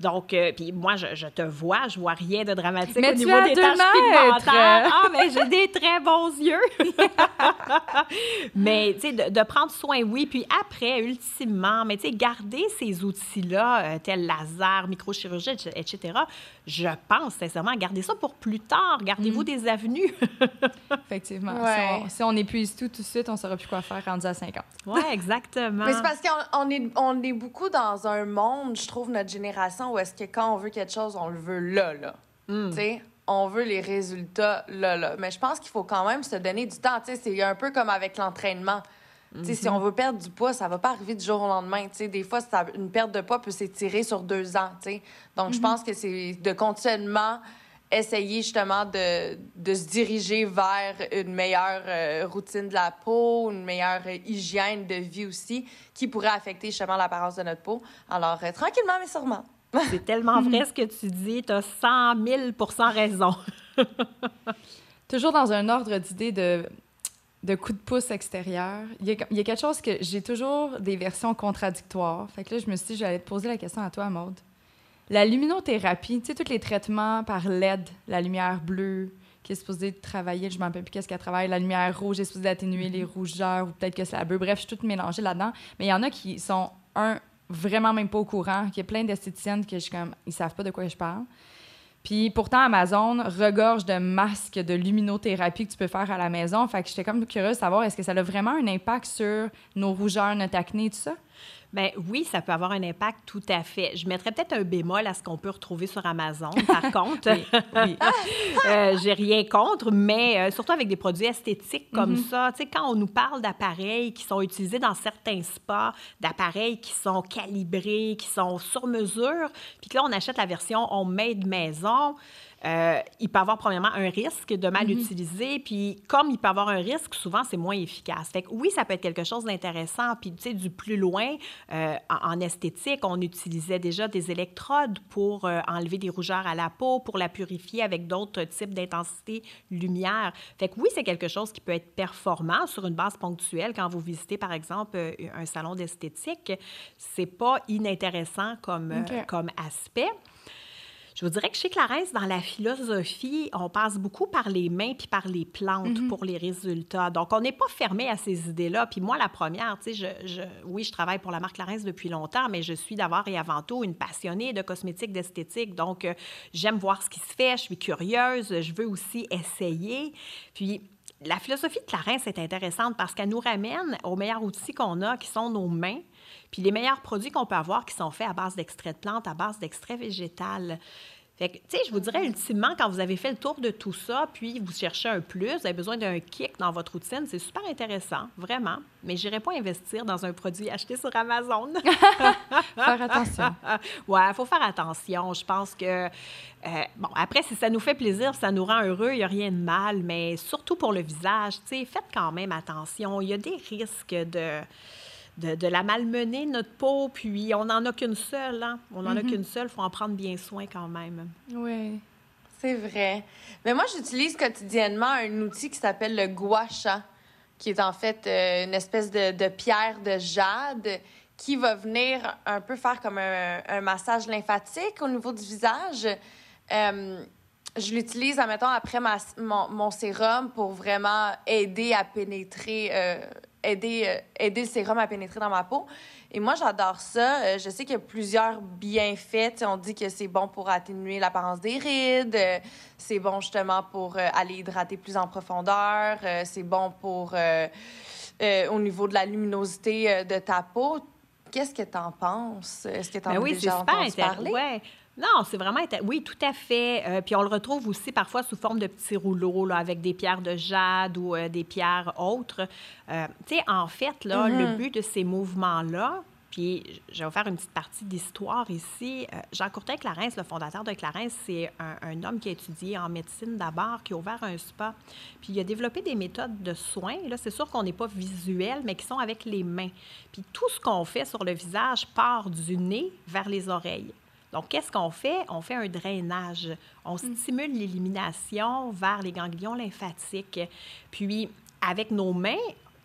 Donc, euh, puis moi, je, te vois, je vois rien de dramatique au niveau des taches pigmentaires. Ah, mais j'ai des très bons yeux. mais, tu sais, de, prendre soin, oui. Puis après, ultimement, mais tu sais, garder ces outils-là, euh, tels laser, microchirurgie, etc., je pense sincèrement garder ça pour plus tard. Gardez-vous mm. des avenues. Effectivement. Si, on, épuise tout tout de suite, on ne saura plus quoi faire rendu à 50. Oui, exactement. Mais c'est parce qu'on est, on est beaucoup dans un monde, je trouve, notre génération, où est-ce que quand on veut quelque chose, on le veut là, là. Mm. Tu sais? on veut les résultats là, là. Mais je pense qu'il faut quand même se donner du temps. Tu sais, c'est un peu comme avec l'entraînement. Si mhm. on veut perdre du poids, ça va pas arriver du jour au lendemain. des fois, une perte de poids peut s'étirer sur deux ans. Donc, je mhm. pense que c'est de continuellement essayer justement de, se diriger vers une meilleure euh, routine de la peau, une meilleure hygiène de vie aussi, qui pourrait affecter justement l'apparence de notre peau. Alors, euh, tranquillement, mais sûrement. C'est tellement vrai ce que tu dis. Tu as 100 000 raison. Toujours dans un ordre d'idée de de coups de pouce extérieur. Il y, a, il y a quelque chose que j'ai toujours des versions contradictoires. Fait que là, je me suis dit, j'allais te poser la question à toi, Maude. La luminothérapie, tu sais, tous les traitements par LED, la lumière bleue, qui est supposée travailler, je ne m'en rappelle plus qu'est-ce qu'elle travaille, la lumière rouge est supposée atténuer les mm-hmm. rougeurs, ou peut-être que c'est la bleue. Bref, je suis toute mélangée là-dedans. Mais il y en a qui sont, un, vraiment même pas au courant, qu'il y a plein d'esthéticiennes que je suis comme, ils savent pas de quoi je parle. Puis pourtant, Amazon regorge de masques de luminothérapie que tu peux faire à la maison. Fait que j'étais comme curieuse de savoir, est-ce que ça a vraiment un impact sur nos rougeurs, notre acné, tout ça? Bien oui, ça peut avoir un impact tout à fait. Je mettrais peut-être un bémol à ce qu'on peut retrouver sur Amazon, par contre. oui, oui. Euh, J'ai rien contre, mais euh, surtout avec des produits esthétiques comme mm-hmm. ça. Tu sais, quand on nous parle d'appareils qui sont utilisés dans certains spas, d'appareils qui sont calibrés, qui sont sur mesure, puis que là, on achète la version on made maison. Euh, il peut avoir premièrement un risque de mal mhm. utiliser, puis comme il peut avoir un risque, souvent c'est moins efficace. Fait que oui, ça peut être quelque chose d'intéressant, puis tu sais, du plus loin, euh, en, esthétique, on utilisait déjà des électrodes pour euh, enlever des rougeurs à la peau, pour la purifier avec d'autres types d'intensité lumière. Fait que oui, c'est quelque chose qui peut être performant sur une base ponctuelle quand vous visitez, par exemple, un salon d'esthétique. C'est pas inintéressant comme, comme aspect. Je vous dirais que chez Clarence, dans la philosophie, on passe beaucoup par les mains puis par les plantes mhm. pour les résultats. Donc, on n'est pas fermé à ces idées-là. Puis moi, la première, tu sais, je, oui, je travaille pour la marque Clarence depuis longtemps, mais je suis d'abord et avant tout une passionnée de cosmétique, d'esthétique. Donc, euh, j'aime voir ce qui se fait, je suis curieuse, je veux aussi essayer. Puis, la philosophie de Clarence est intéressante parce qu'elle nous ramène aux meilleurs outils qu'on a, qui sont nos mains, puis les meilleurs produits qu'on peut avoir qui sont faits à base d'extrait de plantes, à base d'extrait végétal. Fait que, tu sais, je vous dirais ultimement, quand vous avez fait le tour de tout ça, puis vous cherchez un plus, vous avez besoin d'un kick dans votre routine, c'est super intéressant, vraiment. Mais je n'irai pas investir dans un produit acheté sur Amazon. faire attention. ouais, il faut faire attention. Je pense que, euh, bon, après, si ça nous fait plaisir, ça nous rend heureux, il n'y a rien de mal, mais surtout pour le visage, tu sais, faites quand même attention. Il y a des risques de de, la malmener, notre peau, puis on n'en a qu'une seule. Hein? On n'en a mhm. qu'une seule, il faut en prendre bien soin quand même. Oui. C'est vrai. Mais moi, j'utilise quotidiennement un outil qui s'appelle le gua sha, qui est en fait euh, une espèce de, pierre de jade qui va venir un peu faire comme un, massage lymphatique au niveau du visage. Euh, je l'utilise, admettons, après mon, sérum pour vraiment aider à pénétrer euh, aider, euh, aider le sérum à pénétrer dans ma peau. Et moi, j'adore ça. Euh, je sais qu'il y a plusieurs bienfaits. on dit que c'est bon pour atténuer l'apparence des rides, euh, c'est bon justement pour aller hydrater plus en profondeur, c'est bon pour au niveau de la luminosité de ta peau. Qu'est-ce que tu en penses? Est-ce que tu en ben as déjà entendu parler? Ouais. Non, c'est vraiment... Oui, tout à fait. Euh, puis on le retrouve aussi parfois sous forme de petits rouleaux, là, avec des pierres de jade ou euh, des pierres autres. Euh, tu sais, en fait, là, le mm-hmm. but de ces mouvements-là, puis je vais faire une petite partie d'histoire ici. Jean Courtin Clarence, le fondateur de Clarence, c'est un, homme qui a étudié en médecine d'abord, qui a ouvert un spa. Puis il a développé des méthodes de soins. Là, c'est sûr qu'on n'est pas visuel, mais qui sont avec les mains. Puis tout ce qu'on fait sur le visage part du nez vers les oreilles. Donc, qu'est-ce qu'on fait? On fait un drainage. On mm. stimule l'élimination vers les ganglions lymphatiques. Puis, avec nos mains,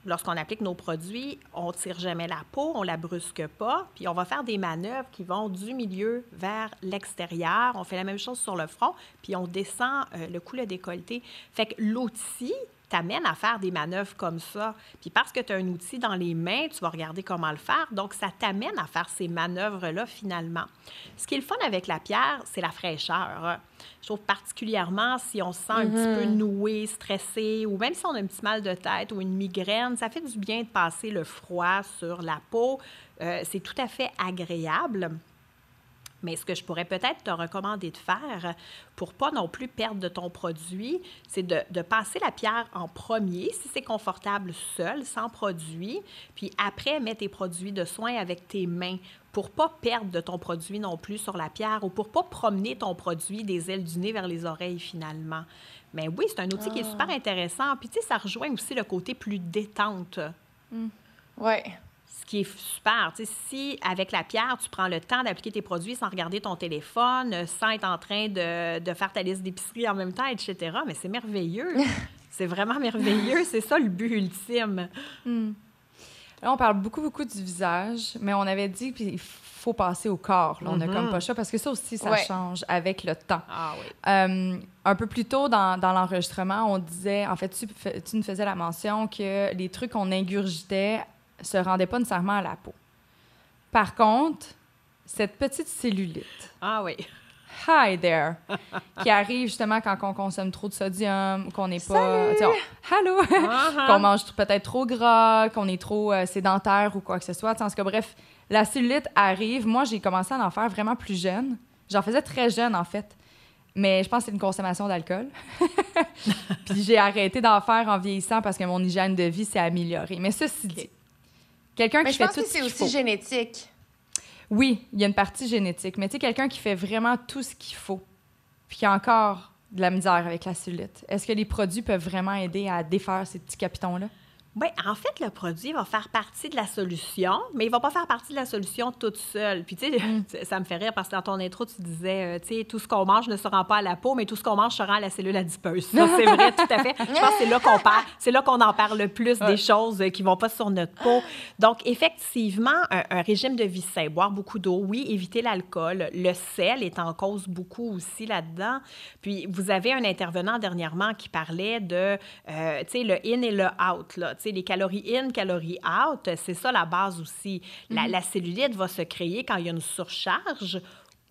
lorsqu'on applique nos produits, on ne tire jamais la peau, on ne la brusque pas, puis on va faire des manœuvres qui vont du milieu vers l'extérieur. On fait la même chose sur le front, puis on descend euh, le cou, le décolleté. Fait que l'outil t'amène à faire des manœuvres comme ça. Puis parce que tu as un outil dans les mains, tu vas regarder comment le faire. Donc, ça t'amène à faire ces manœuvres-là finalement. Ce qui est le fun avec la pierre, c'est la fraîcheur. Je trouve particulièrement si on se sent un petit peu mm-hmm. noué, stressé, ou même si on a un petit mal de tête ou une migraine, ça fait du bien de passer le froid sur la peau. Euh, c'est tout à fait agréable. Mais ce que je pourrais peut-être te recommander de faire pour pas non plus perdre de ton produit, c'est de, passer la pierre en premier, si c'est confortable seul, sans produit, puis après, mettre tes produits de soin avec tes mains pour pas perdre de ton produit non plus sur la pierre ou pour pas promener ton produit des ailes du nez vers les oreilles finalement. Mais oui, c'est un outil qui est super ah. intéressant. Puis tu sais, ça rejoint aussi le côté plus détente. Oui. Ce qui est super. si avec la pierre, tu prends le temps d'appliquer tes produits sans regarder ton téléphone, sans être en train de, de faire ta liste d'épicerie en même temps, etc., mais c'est merveilleux. c'est vraiment merveilleux. C'est ça le but ultime. Hmm. Là, on parle beaucoup, beaucoup du visage, mais on avait dit qu'il faut passer au corps. Là. On n'a comme mm-hmm. pas ça, parce que ça aussi, ça change avec le temps. Ah, oui. Euh, un peu plus tôt dans, dans l'enregistrement, on disait, en fait, tu, tu nous faisais la mention que les trucs qu'on ingurgitait se rendait pas nécessairement à la peau. Par contre, cette petite cellulite. Ah oui. Hi there, qui arrive justement quand on consomme trop de sodium, qu'on n'est pas. Allô! Uh-huh. qu'on mange peut-être trop gras, qu'on est trop euh, sédentaire ou quoi que ce soit. En tout cas, bref, la cellulite arrive. Moi, j'ai commencé à en faire vraiment plus jeune. J'en faisais très jeune, en fait. Mais je pense que c'est une consommation d'alcool. Puis j'ai arrêté d'en faire en vieillissant parce que mon hygiène de vie s'est améliorée. Mais ceci dit, quelqu'un qui fait tout que c'est aussi génétique. Oui, il y a une partie génétique. Mais tu sais, quelqu'un qui fait vraiment tout ce qu'il faut, puis qui a encore de la misère avec la cellulite, est-ce que les produits peuvent vraiment aider à défaire ces petits capitons-là? Oui, en fait, le produit va faire partie de la solution, mais il va pas faire partie de la solution toute seule. Puis, tu sais, mm. ça me fait rire parce que dans ton intro, tu disais, euh, tu sais, tout ce qu'on mange ne se rend pas à la peau, mais tout ce qu'on mange se rend à la cellule adipeuse. Ça, c'est vrai, tout à fait. Je pense que c'est là qu'on parle, c'est là qu'on en parle le plus des choses qui vont pas sur notre peau. Donc, effectivement, un, régime de vie sain, boire beaucoup d'eau, oui, éviter l'alcool. Le sel est en cause beaucoup aussi là-dedans. Puis, vous avez un intervenant dernièrement qui parlait de, euh, tu sais, le in et le out, là les calories in, calories out, c'est ça la base aussi. Mhm. La, cellulite va se créer quand il y a une surcharge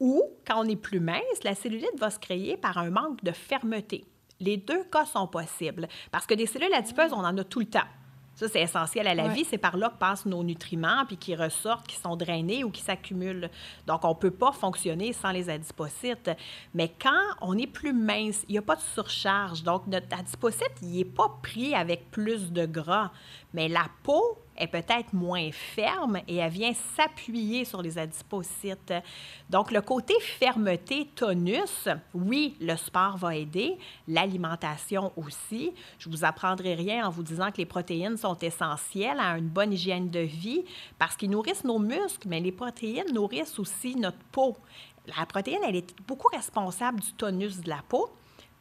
ou quand on est plus mince, la cellulite va se créer par un manque de fermeté. Les deux cas sont possibles parce que des cellules adipeuses, on en a tout le temps. Ça, c'est essentiel à la vie. C'est par là que passent nos nutriments, puis qui ressortent, qui sont drainés ou qui s'accumulent. Donc, on ne peut pas fonctionner sans les adipocytes. Mais quand on est plus mince, il n'y a pas de surcharge. Donc, notre adipocyte, il n'est pas pris avec plus de gras. Mais la peau est peut-être moins ferme et elle vient s'appuyer sur les adipocytes. Donc, le côté fermeté, tonus, oui, le sport va aider, l'alimentation aussi. Je vous apprendrai rien en vous disant que les protéines sont essentielles à une bonne hygiène de vie parce qu'ils nourrissent nos muscles, mais les protéines nourrissent aussi notre peau. La protéine, elle est beaucoup responsable du tonus de la peau.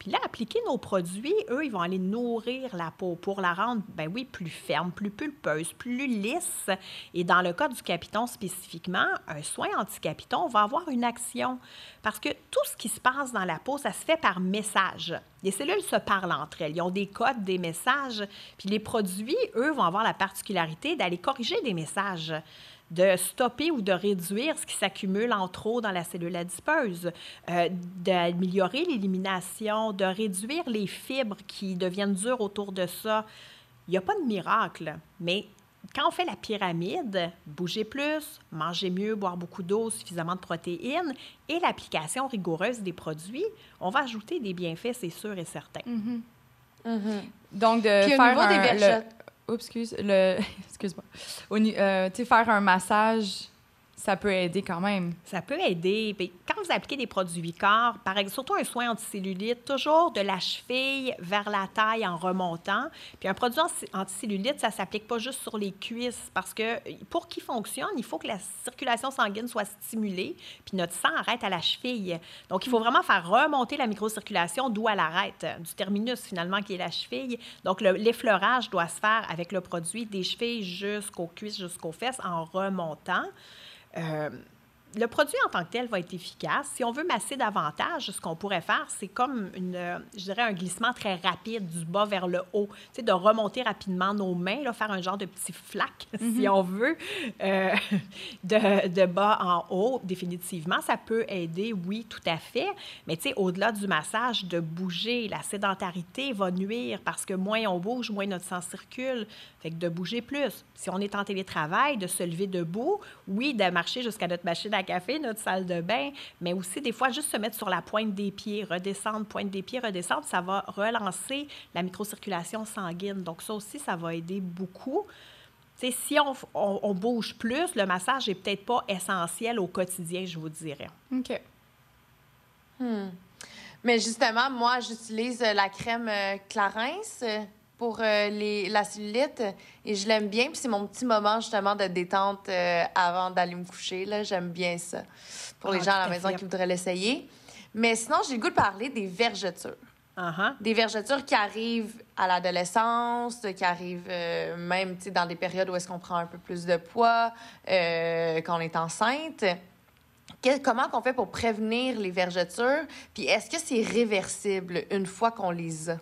Puis là, appliquer nos produits, eux, ils vont aller nourrir la peau pour la rendre, ben oui, plus ferme, plus pulpeuse, plus lisse. Et dans le cas du capiton spécifiquement, un soin anti-capiton va avoir une action. Parce que tout ce qui se passe dans la peau, ça se fait par message. Les cellules se parlent entre elles. Ils ont des codes, des messages. Puis les produits, eux, vont avoir la particularité d'aller corriger des messages de stopper ou de réduire ce qui s'accumule en trop dans la cellule adipeuse, euh, d'améliorer l'élimination, de réduire les fibres qui deviennent dures autour de ça. Il n'y a pas de miracle, mais quand on fait la pyramide, bouger plus, manger mieux, boire beaucoup d'eau, suffisamment de protéines et l'application rigoureuse des produits, on va ajouter des bienfaits, c'est sûr et certain. Mm-hmm. Mm-hmm. Donc, de faire un, Oups, excuse. Le... Excuse-moi. Euh, tu sais, faire un massage ça peut aider quand même. Ça peut aider. Puis quand vous appliquez des produits corps, par exemple, surtout un soin anticellulite, toujours de la cheville vers la taille en remontant. Puis un produit anticellulite, ça ne s'applique pas juste sur les cuisses parce que pour qu'il fonctionne, il faut que la circulation sanguine soit stimulée, puis notre sang arrête à la cheville. Donc, il faut vraiment faire remonter la microcirculation d'où elle arrête, du terminus finalement qui est la cheville. Donc, l'effleurage doit se faire avec le produit des chevilles jusqu'aux cuisses, jusqu'aux fesses en remontant. Euh, le produit en tant que tel va être efficace. Si on veut masser davantage, ce qu'on pourrait faire, c'est comme une, je dirais, un glissement très rapide du bas vers le haut. Tu sais, de remonter rapidement nos mains, là, faire un genre de petit flac, si mhm. on veut, euh, de, de, bas en haut, définitivement. Ça peut aider, oui, tout à fait. Mais tu sais, au-delà du massage, de bouger, la sédentarité va nuire parce que moins on bouge, moins notre sang circule. Fait que de bouger plus. Si on est en télétravail, de se lever debout, oui, de marcher jusqu'à notre machine à café, notre salle de bain, mais aussi des fois juste se mettre sur la pointe des pieds, redescendre, pointe des pieds, redescendre, ça va relancer la microcirculation sanguine. Donc ça aussi, ça va aider beaucoup. sais, si on, on, bouge plus, le massage n'est peut-être pas essentiel au quotidien, je vous dirais. OK. Hmm. Mais justement, moi, j'utilise la crème euh, Clarins pour euh, les, la cellulite et je l'aime bien. Puis c'est mon petit moment justement de détente euh, avant d'aller me coucher. Là, j'aime bien ça. Pour les ah, gens à la maison qui voudraient l'essayer. Mais sinon, j'ai le goût de parler des vergetures. Uh-huh. Des vergetures qui arrivent à l'adolescence, qui arrivent euh, même dans des périodes où est-ce qu'on prend un peu plus de poids, quand on est enceinte. comment qu'on fait pour prévenir les vergetures? Puis est-ce que c'est réversible une fois qu'on les a?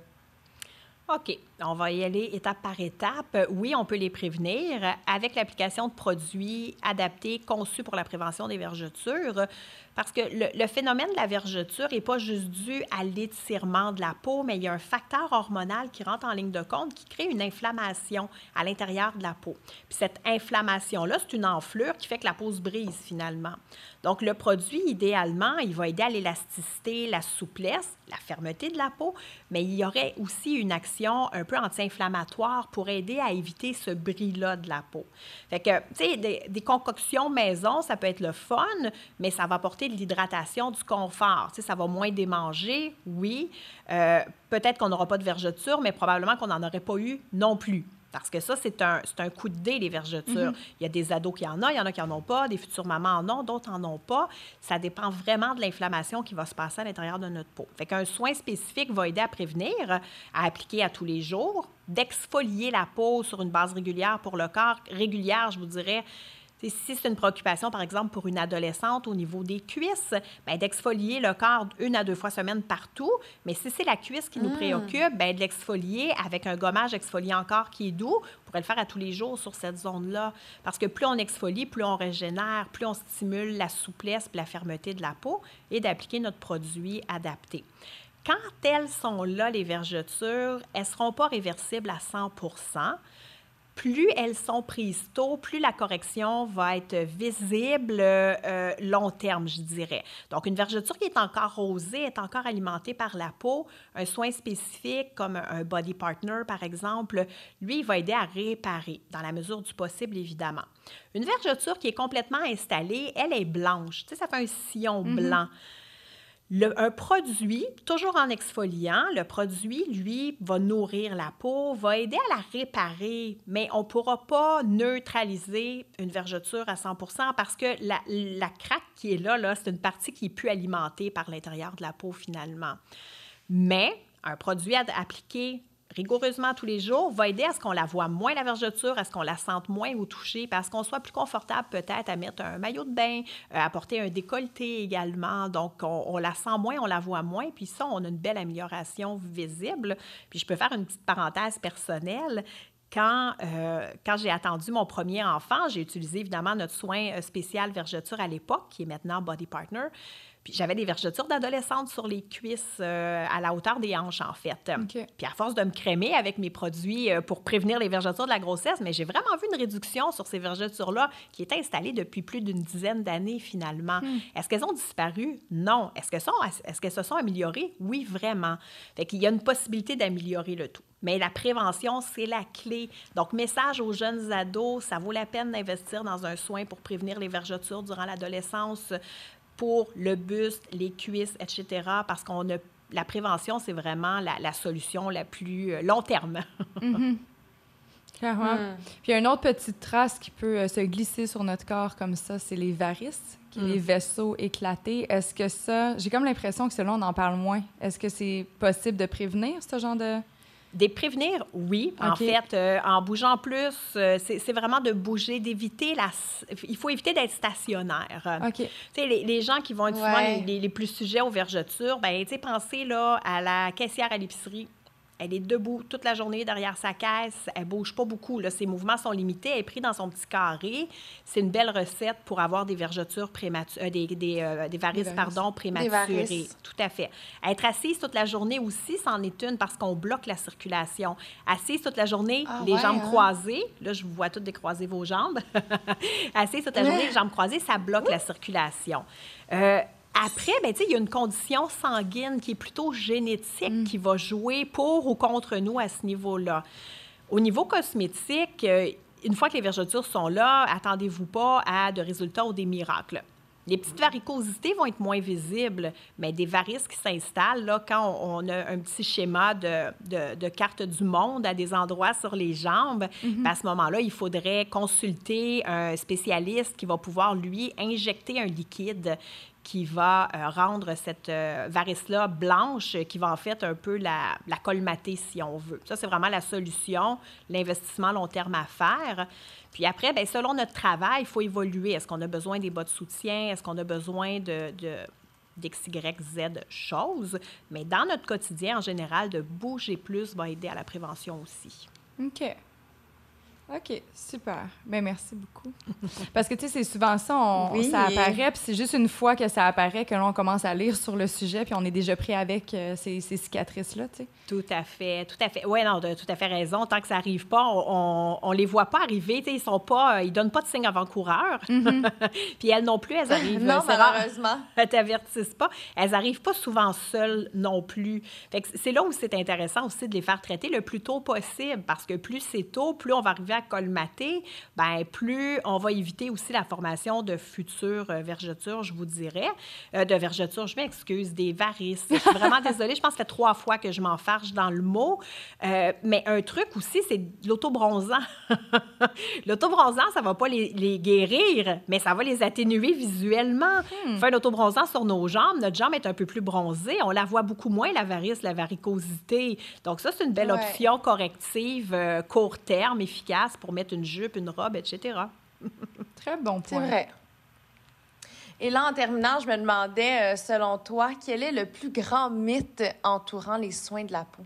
OK, on va y aller étape par étape. Oui, on peut les prévenir avec l'application de produits adaptés conçus pour la prévention des vergetures. Parce que le, phénomène de la vergeture n'est pas juste dû à l'étirement de la peau, mais il y a un facteur hormonal qui rentre en ligne de compte qui crée une inflammation à l'intérieur de la peau. Puis cette inflammation-là, c'est une enflure qui fait que la peau se brise finalement. Donc, le produit, idéalement, il va aider à l'élasticité, la souplesse, la fermeté de la peau, mais il y aurait aussi une action un peu anti-inflammatoire pour aider à éviter ce bris-là de la peau. Fait que, tu sais, des, concoctions maison, ça peut être le fun, mais ça va apporter de l'hydratation, du confort. Tu sais, ça va moins démanger, oui. Euh, peut-être qu'on n'aura pas de vergeture, mais probablement qu'on n'en aurait pas eu non plus. Parce que ça, c'est un, un coup de dé, les vergetures. Mm-hmm. Il y a des ados qui en ont, il y en a qui n'en ont pas, des futures mamans en ont, d'autres n'en ont pas. Ça dépend vraiment de l'inflammation qui va se passer à l'intérieur de notre peau. Fait qu'un soin spécifique va aider à prévenir, à appliquer à tous les jours, d'exfolier la peau sur une base régulière pour le corps. Régulière, je vous dirais, si c'est une préoccupation, par exemple, pour une adolescente au niveau des cuisses, ben, d'exfolier le corps une à deux fois semaine partout. Mais si c'est la cuisse qui nous hmm. préoccupe, ben, de l'exfolier avec un gommage exfoliant encore qui est doux. On pourrait le faire à tous les jours sur cette zone-là. Parce que plus on exfolie, plus on régénère, plus on stimule la souplesse et la fermeté de la peau et d'appliquer notre produit adapté. Quand elles sont là, les vergetures, elles ne seront pas réversibles à 100 plus elles sont prises tôt, plus la correction va être visible euh, long terme, je dirais. Donc, une vergeture qui est encore rosée, est encore alimentée par la peau, un soin spécifique comme un body partner, par exemple, lui, il va aider à réparer, dans la mesure du possible, évidemment. Une vergeture qui est complètement installée, elle est blanche. Tu sais, ça fait un sillon mm-hmm. blanc un produit, toujours en exfoliant, le produit, lui, va nourrir la peau, va aider à la réparer, mais on ne pourra pas neutraliser une vergeture à 100 parce que la, la craque qui est là, là c'est une partie qui est plus alimentée par l'intérieur de la peau finalement. Mais un produit appliqué rigoureusement tous les jours va aider à ce qu'on la voit moins, la vergeture, à ce qu'on la sente moins au toucher, parce qu'on soit plus confortable peut-être à mettre un maillot de bain, euh, à porter un décolleté également. Donc, on, la sent moins, on la voit moins, puis ça, on a une belle amélioration visible. Puis je peux faire une petite parenthèse personnelle quand, euh, quand j'ai attendu mon premier enfant, j'ai utilisé évidemment notre soin euh, spécial vergeture à l'époque, qui est maintenant Body Partner. Puis j'avais des vergetures d'adolescente sur les cuisses euh, à la hauteur des hanches, en fait. Puis à force de me crémer avec mes produits euh, pour prévenir les vergetures de la grossesse, mais j'ai vraiment vu une réduction sur ces vergetures-là qui étaient installées depuis plus d'une dizaine d'années, finalement. Hmm. Est-ce qu'elles ont disparu? Non. Est-ce qu'elles est qu'elles se sont améliorées? Oui, vraiment. Fait qu'il y a une possibilité d'améliorer le tout. Mais la prévention, c'est la clé. Donc, message aux jeunes ados, ça vaut la peine d'investir dans un soin pour prévenir les vergetures durant l'adolescence pour le buste, les cuisses, etc. Parce qu'on a la prévention, c'est vraiment la, solution la plus euh, long terme. Mhm. Clairement. Hmm. Puis, une autre petite trace qui peut euh, se glisser sur notre corps comme ça, c'est les varices, les hmm. vaisseaux éclatés. Est-ce que ça, j'ai comme l'impression que selon on en parle moins. Est-ce que c'est possible de prévenir ce genre de des prévenir, oui. En fait, euh, en bougeant plus, euh, c'est vraiment de bouger, d'éviter la... Il faut éviter d'être stationnaire. OK. Tu sais, les, les, gens qui vont être souvent les, les, plus sujets aux vergetures, ben tu sais, pensez là, à la caissière à l'épicerie elle est debout toute la journée derrière sa caisse. Elle bouge pas beaucoup. Là. Ses mouvements sont limités. Elle est prise dans son petit carré. C'est une belle recette pour avoir des vergetures prématurées, euh, des, des, euh, des, varices, pardon, prématurées. Tout à fait. Être assise toute la journée aussi, c'en est une parce qu'on bloque la circulation. Assise toute la journée, ah les jambes hein? croisées. Là, je vous vois toutes décroiser vos jambes. assise toute la journée, les jambes croisées, ça bloque la circulation. Euh, après, ben, il y a une condition sanguine qui est plutôt génétique mm. qui va jouer pour ou contre nous à ce niveau-là. Au niveau cosmétique, euh, une fois que les vergetures sont là, attendez-vous pas à de résultats ou des miracles. Les petites varicosités vont être moins visibles, mais des varices qui s'installent là, quand on, a un petit schéma de, carte du monde à des endroits sur les jambes, mm-hmm. ben, à ce moment-là, il faudrait consulter un spécialiste qui va pouvoir, lui, injecter un liquide qui va euh, rendre cette euh, varice-là blanche, qui va en fait un peu la, la colmater si on veut. Ça, c'est vraiment la solution, l'investissement long terme à faire. Puis après, bien, selon notre travail, il faut évoluer. Est-ce qu'on a besoin des bas de soutien? Est-ce qu'on a besoin de, d'XYZ choses, mais dans notre quotidien en général, de bouger plus va aider à la prévention aussi. OK. OK, super. Ben merci beaucoup. Parce que, tu sais, c'est souvent ça, ça apparaît, puis c'est juste une fois que ça apparaît que l'on commence à lire sur le sujet, puis on est déjà pris avec euh, ces, cicatrices-là, tu sais. Tout à fait, tout à fait. Oui, non, tu as tout à fait raison. Tant que ça n'arrive pas, on, on les voit pas arriver, tu sais, ils sont pas, euh, ils donnent pas de signe avant-coureur. Mm-hmm. puis elles non plus, elles arrivent... non, malheureusement. Elles t'avertissent pas. Elles arrivent pas souvent seules non plus. Fait que c'est là où c'est intéressant aussi de les faire traiter le plus tôt possible, parce que plus c'est tôt, plus on va arriver à colmater, ben plus on va éviter aussi la formation de futures euh, vergetures, je vous dirais. Euh, de vergetures, je m'excuse, des varices. Je suis vraiment désolée, je pense que fait trois fois que je m'enfarge dans le mot. Euh, mais un truc aussi, c'est l'autobronzant. l'autobronzant, ça va pas les, guérir, mais ça va les atténuer visuellement. Hmm. Faire l'autobronzant sur nos jambes, notre jambe est un peu plus bronzée, on la voit beaucoup moins, la varice, la varicosité. Donc ça, c'est une belle option corrective, court terme, efficace pour mettre une jupe, une robe, etc. Très bon point. C'est vrai. Et là, en terminant, je me demandais, euh, selon toi, quel est le plus grand mythe entourant les soins de la peau?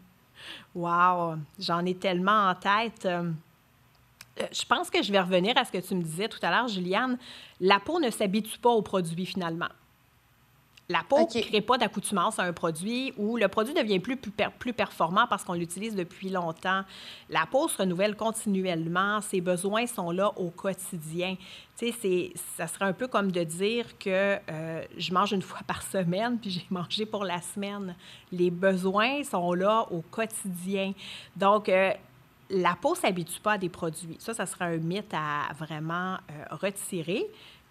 Wow! J'en ai tellement en tête. Euh, euh, je pense que je vais revenir à ce que tu me disais tout à l'heure, Juliane. La peau ne s'habitue pas aux produits finalement. La peau ne crée pas d'accoutumance à un produit ou le produit devient plus, plus, performant parce qu'on l'utilise depuis longtemps. La peau se renouvelle continuellement, ses besoins sont là au quotidien. Tu sais, ça serait un peu comme de dire que euh, je mange une fois par semaine puis j'ai mangé pour la semaine. Les besoins sont là au quotidien. Donc, euh, la peau ne s'habitue pas à des produits. Ça, ça serait un mythe à vraiment euh, retirer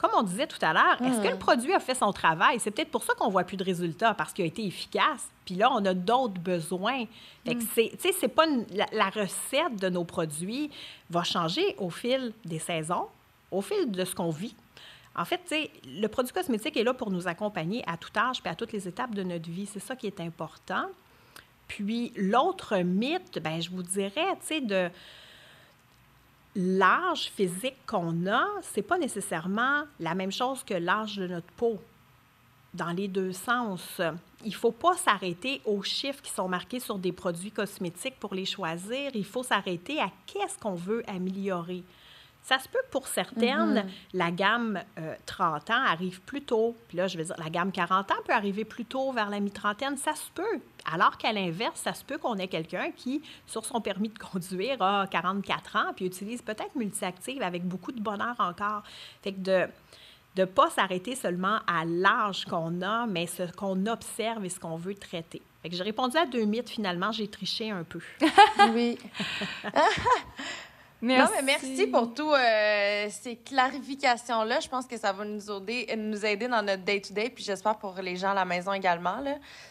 comme on disait tout à l'heure, est-ce que le hmm. produit a fait son travail? C'est peut-être pour ça qu'on voit plus de résultats, parce qu'il a été efficace. Puis là, on a d'autres besoins. Fait que hmm. c'est, c'est pas la, recette de nos produits va changer au fil des saisons, au fil de ce qu'on vit. En fait, le produit cosmétique est là pour nous accompagner à tout âge et à toutes les étapes de notre vie. C'est ça qui est important. Puis l'autre mythe, ben je vous dirais, tu sais, de l'âge physique qu'on a, c'est pas nécessairement la même chose que l'âge de notre peau dans les deux sens. Il faut pas s'arrêter aux chiffres qui sont marqués sur des produits cosmétiques pour les choisir. Il faut s'arrêter à qu'est-ce qu'on veut améliorer. Ça se peut pour certaines, mm-hmm. la gamme 30 euh, ans arrive plus tôt. Puis là, je veux dire, la gamme 40 ans peut arriver plus tôt vers la mi-trentaine. Ça se peut. Alors qu'à l'inverse, ça se peut qu'on ait quelqu'un qui, sur son permis de conduire, a 44 ans, puis utilise peut-être multi-active avec beaucoup de bonheur encore. Fait que de ne pas s'arrêter seulement à l'âge qu'on a, mais ce qu'on observe et ce qu'on veut traiter. Fait que j'ai répondu à deux mythes, finalement, j'ai triché un peu. oui. Merci. Non, mais merci pour toutes euh, ces clarifications-là. Je pense que ça va nous aider, nous aider dans notre day-to-day, puis j'espère pour les gens à la maison également.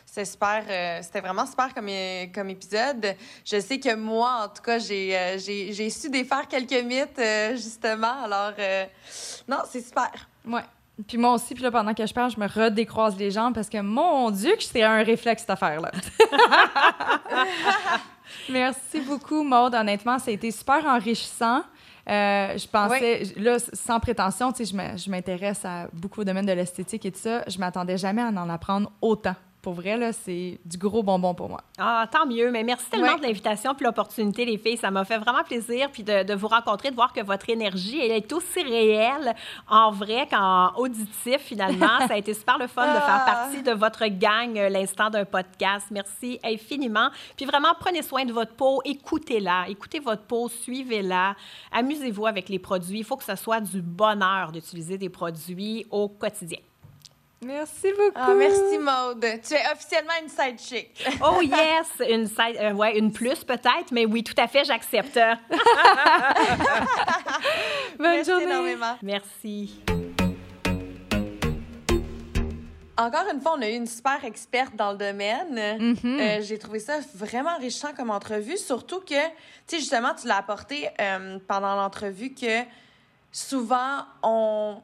C'est super, euh, c'était vraiment super comme, comme épisode. Je sais que moi, en tout cas, j'ai, euh, j'ai, su défaire quelques mythes, justement. Alors, non, c'est super. Ouais. Puis moi aussi, puis là, pendant que je parle, je me redécroise les jambes parce que, mon Dieu, que c'est un réflexe, cette affaire-là. Merci beaucoup, Maude. Honnêtement, ça a été super enrichissant. Euh, je pensais, là, sans prétention, tu sais, je m'intéresse à beaucoup au domaine de l'esthétique et tout ça. Je m'attendais jamais à en apprendre autant pour vrai, là, c'est du gros bonbon pour moi. Ah, tant mieux. Mais merci tellement de l'invitation puis l'opportunité, les filles. Ça m'a fait vraiment plaisir puis de, vous rencontrer, de voir que votre énergie, elle est aussi réelle en vrai qu'en auditif, finalement. Ça a été super le fun de faire ah. partie de votre gang euh, l'instant d'un podcast. Merci infiniment. Puis vraiment, prenez soin de votre peau. Écoutez-la. Écoutez votre peau. Suivez-la. Amusez-vous avec les produits. Il faut que ce soit du bonheur d'utiliser des produits au quotidien. Merci beaucoup. Ah, merci Maude. Tu es officiellement une side chick. oh yes, une side, euh, ouais, une plus peut-être, mais oui, tout à fait, j'accepte. Bonne merci journée. énormément. Merci. Encore une fois, on a eu une super experte dans le domaine. Mm-hmm. Euh, j'ai trouvé ça vraiment enrichissant comme entrevue, surtout que, tu sais, justement, tu l'as apporté euh, pendant l'entrevue que souvent, on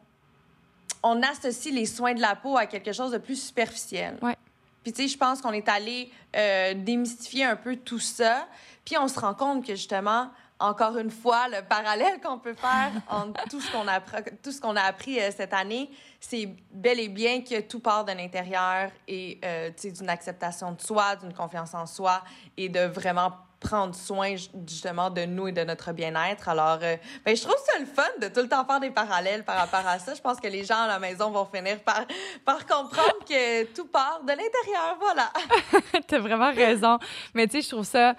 on associe les soins de la peau à quelque chose de plus superficiel. Ouais. Puis, tu sais, je pense qu'on est allé euh, démystifier un peu tout ça. Puis, on se rend compte que justement, encore une fois, le parallèle qu'on peut faire entre tout ce qu'on a, tout ce qu'on a appris euh, cette année, c'est bel et bien que tout part de l'intérieur et euh, d'une acceptation de soi, d'une confiance en soi et de vraiment prendre soin justement de nous et de notre bien-être. Alors, euh, ben, je trouve ça le fun de tout le temps faire des parallèles par rapport à ça. Je pense que les gens à la maison vont finir par, par comprendre que tout part de l'intérieur. Voilà. tu as vraiment raison. Mais tu sais, je trouve ça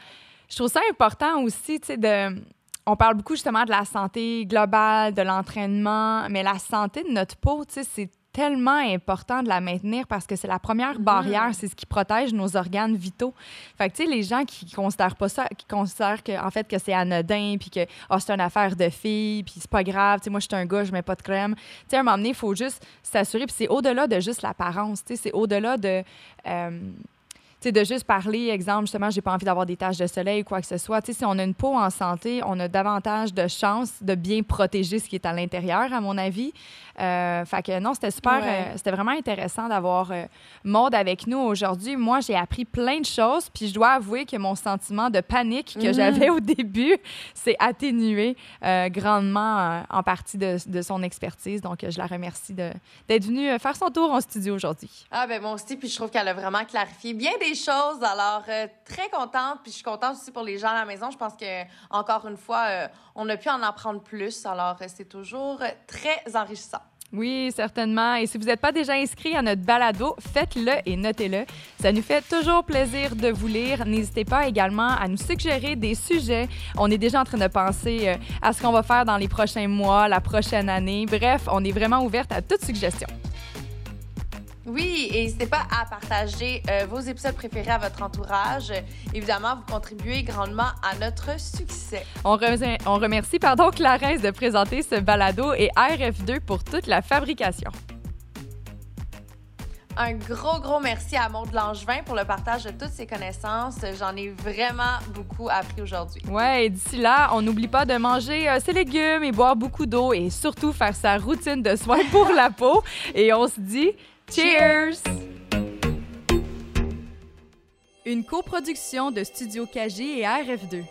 je trouve ça important aussi, tu sais, de... On parle beaucoup justement de la santé globale, de l'entraînement, mais la santé de notre peau, tu sais, c'est tellement important de la maintenir parce que c'est la première mm-hmm. barrière, c'est ce qui protège nos organes vitaux. Fait que, tu sais, les gens qui considèrent pas ça, qui considèrent que, en fait, que c'est anodin, puis que oh, c'est une affaire de fille, puis c'est pas grave, tu sais, moi, je suis un gars, je mets pas de crème. Tu sais, à un moment donné, il faut juste s'assurer, puis c'est au-delà de juste l'apparence, tu sais, c'est au-delà de... Euh, sais, de juste parler, exemple, justement, j'ai pas envie d'avoir des taches de soleil ou quoi que ce soit. Tu sais, si on a une peau en santé, on a davantage de chances de bien protéger ce qui est à l'intérieur, à mon avis. Euh, fait que non, c'était super, euh, c'était vraiment intéressant d'avoir euh, Maude avec nous aujourd'hui. Moi, j'ai appris plein de choses, puis je dois avouer que mon sentiment de panique que mhm. j'avais au début s'est atténué grandement en partie de, de, son expertise. Donc, je la remercie d'être venue faire son tour en studio aujourd'hui. Ah ben moi aussi, puis je trouve qu'elle a vraiment clarifié bien des Alors, très contente, puis je suis contente aussi pour les gens à la maison. Je pense que encore une fois, on a pu en apprendre plus. Alors, c'est toujours très enrichissant. Oui, certainement. Et si vous n'êtes pas déjà inscrit à notre balado, faites-le et notez-le. Ça nous fait toujours plaisir de vous lire. N'hésitez pas également à nous suggérer des sujets. On est déjà en train de penser euh, à ce qu'on va faire dans les prochains mois, la prochaine année. Bref, on est vraiment ouverte à toute suggestion. Oui, et n'hésitez pas à partager euh, vos épisodes préférés à votre entourage. Évidemment, vous contribuez grandement à notre succès. On, on remercie pardon, Clarence de présenter ce balado et RF2 pour toute la fabrication. Un gros, gros merci à Maud Langevin pour le partage de toutes ses connaissances. J'en ai vraiment beaucoup appris aujourd'hui. Ouais, et d'ici là, on n'oublie pas de manger euh, ses légumes et boire beaucoup d'eau et surtout faire sa routine de soins pour la peau. Et on se dit Cheers! Une coproduction de Studio KG et RF2.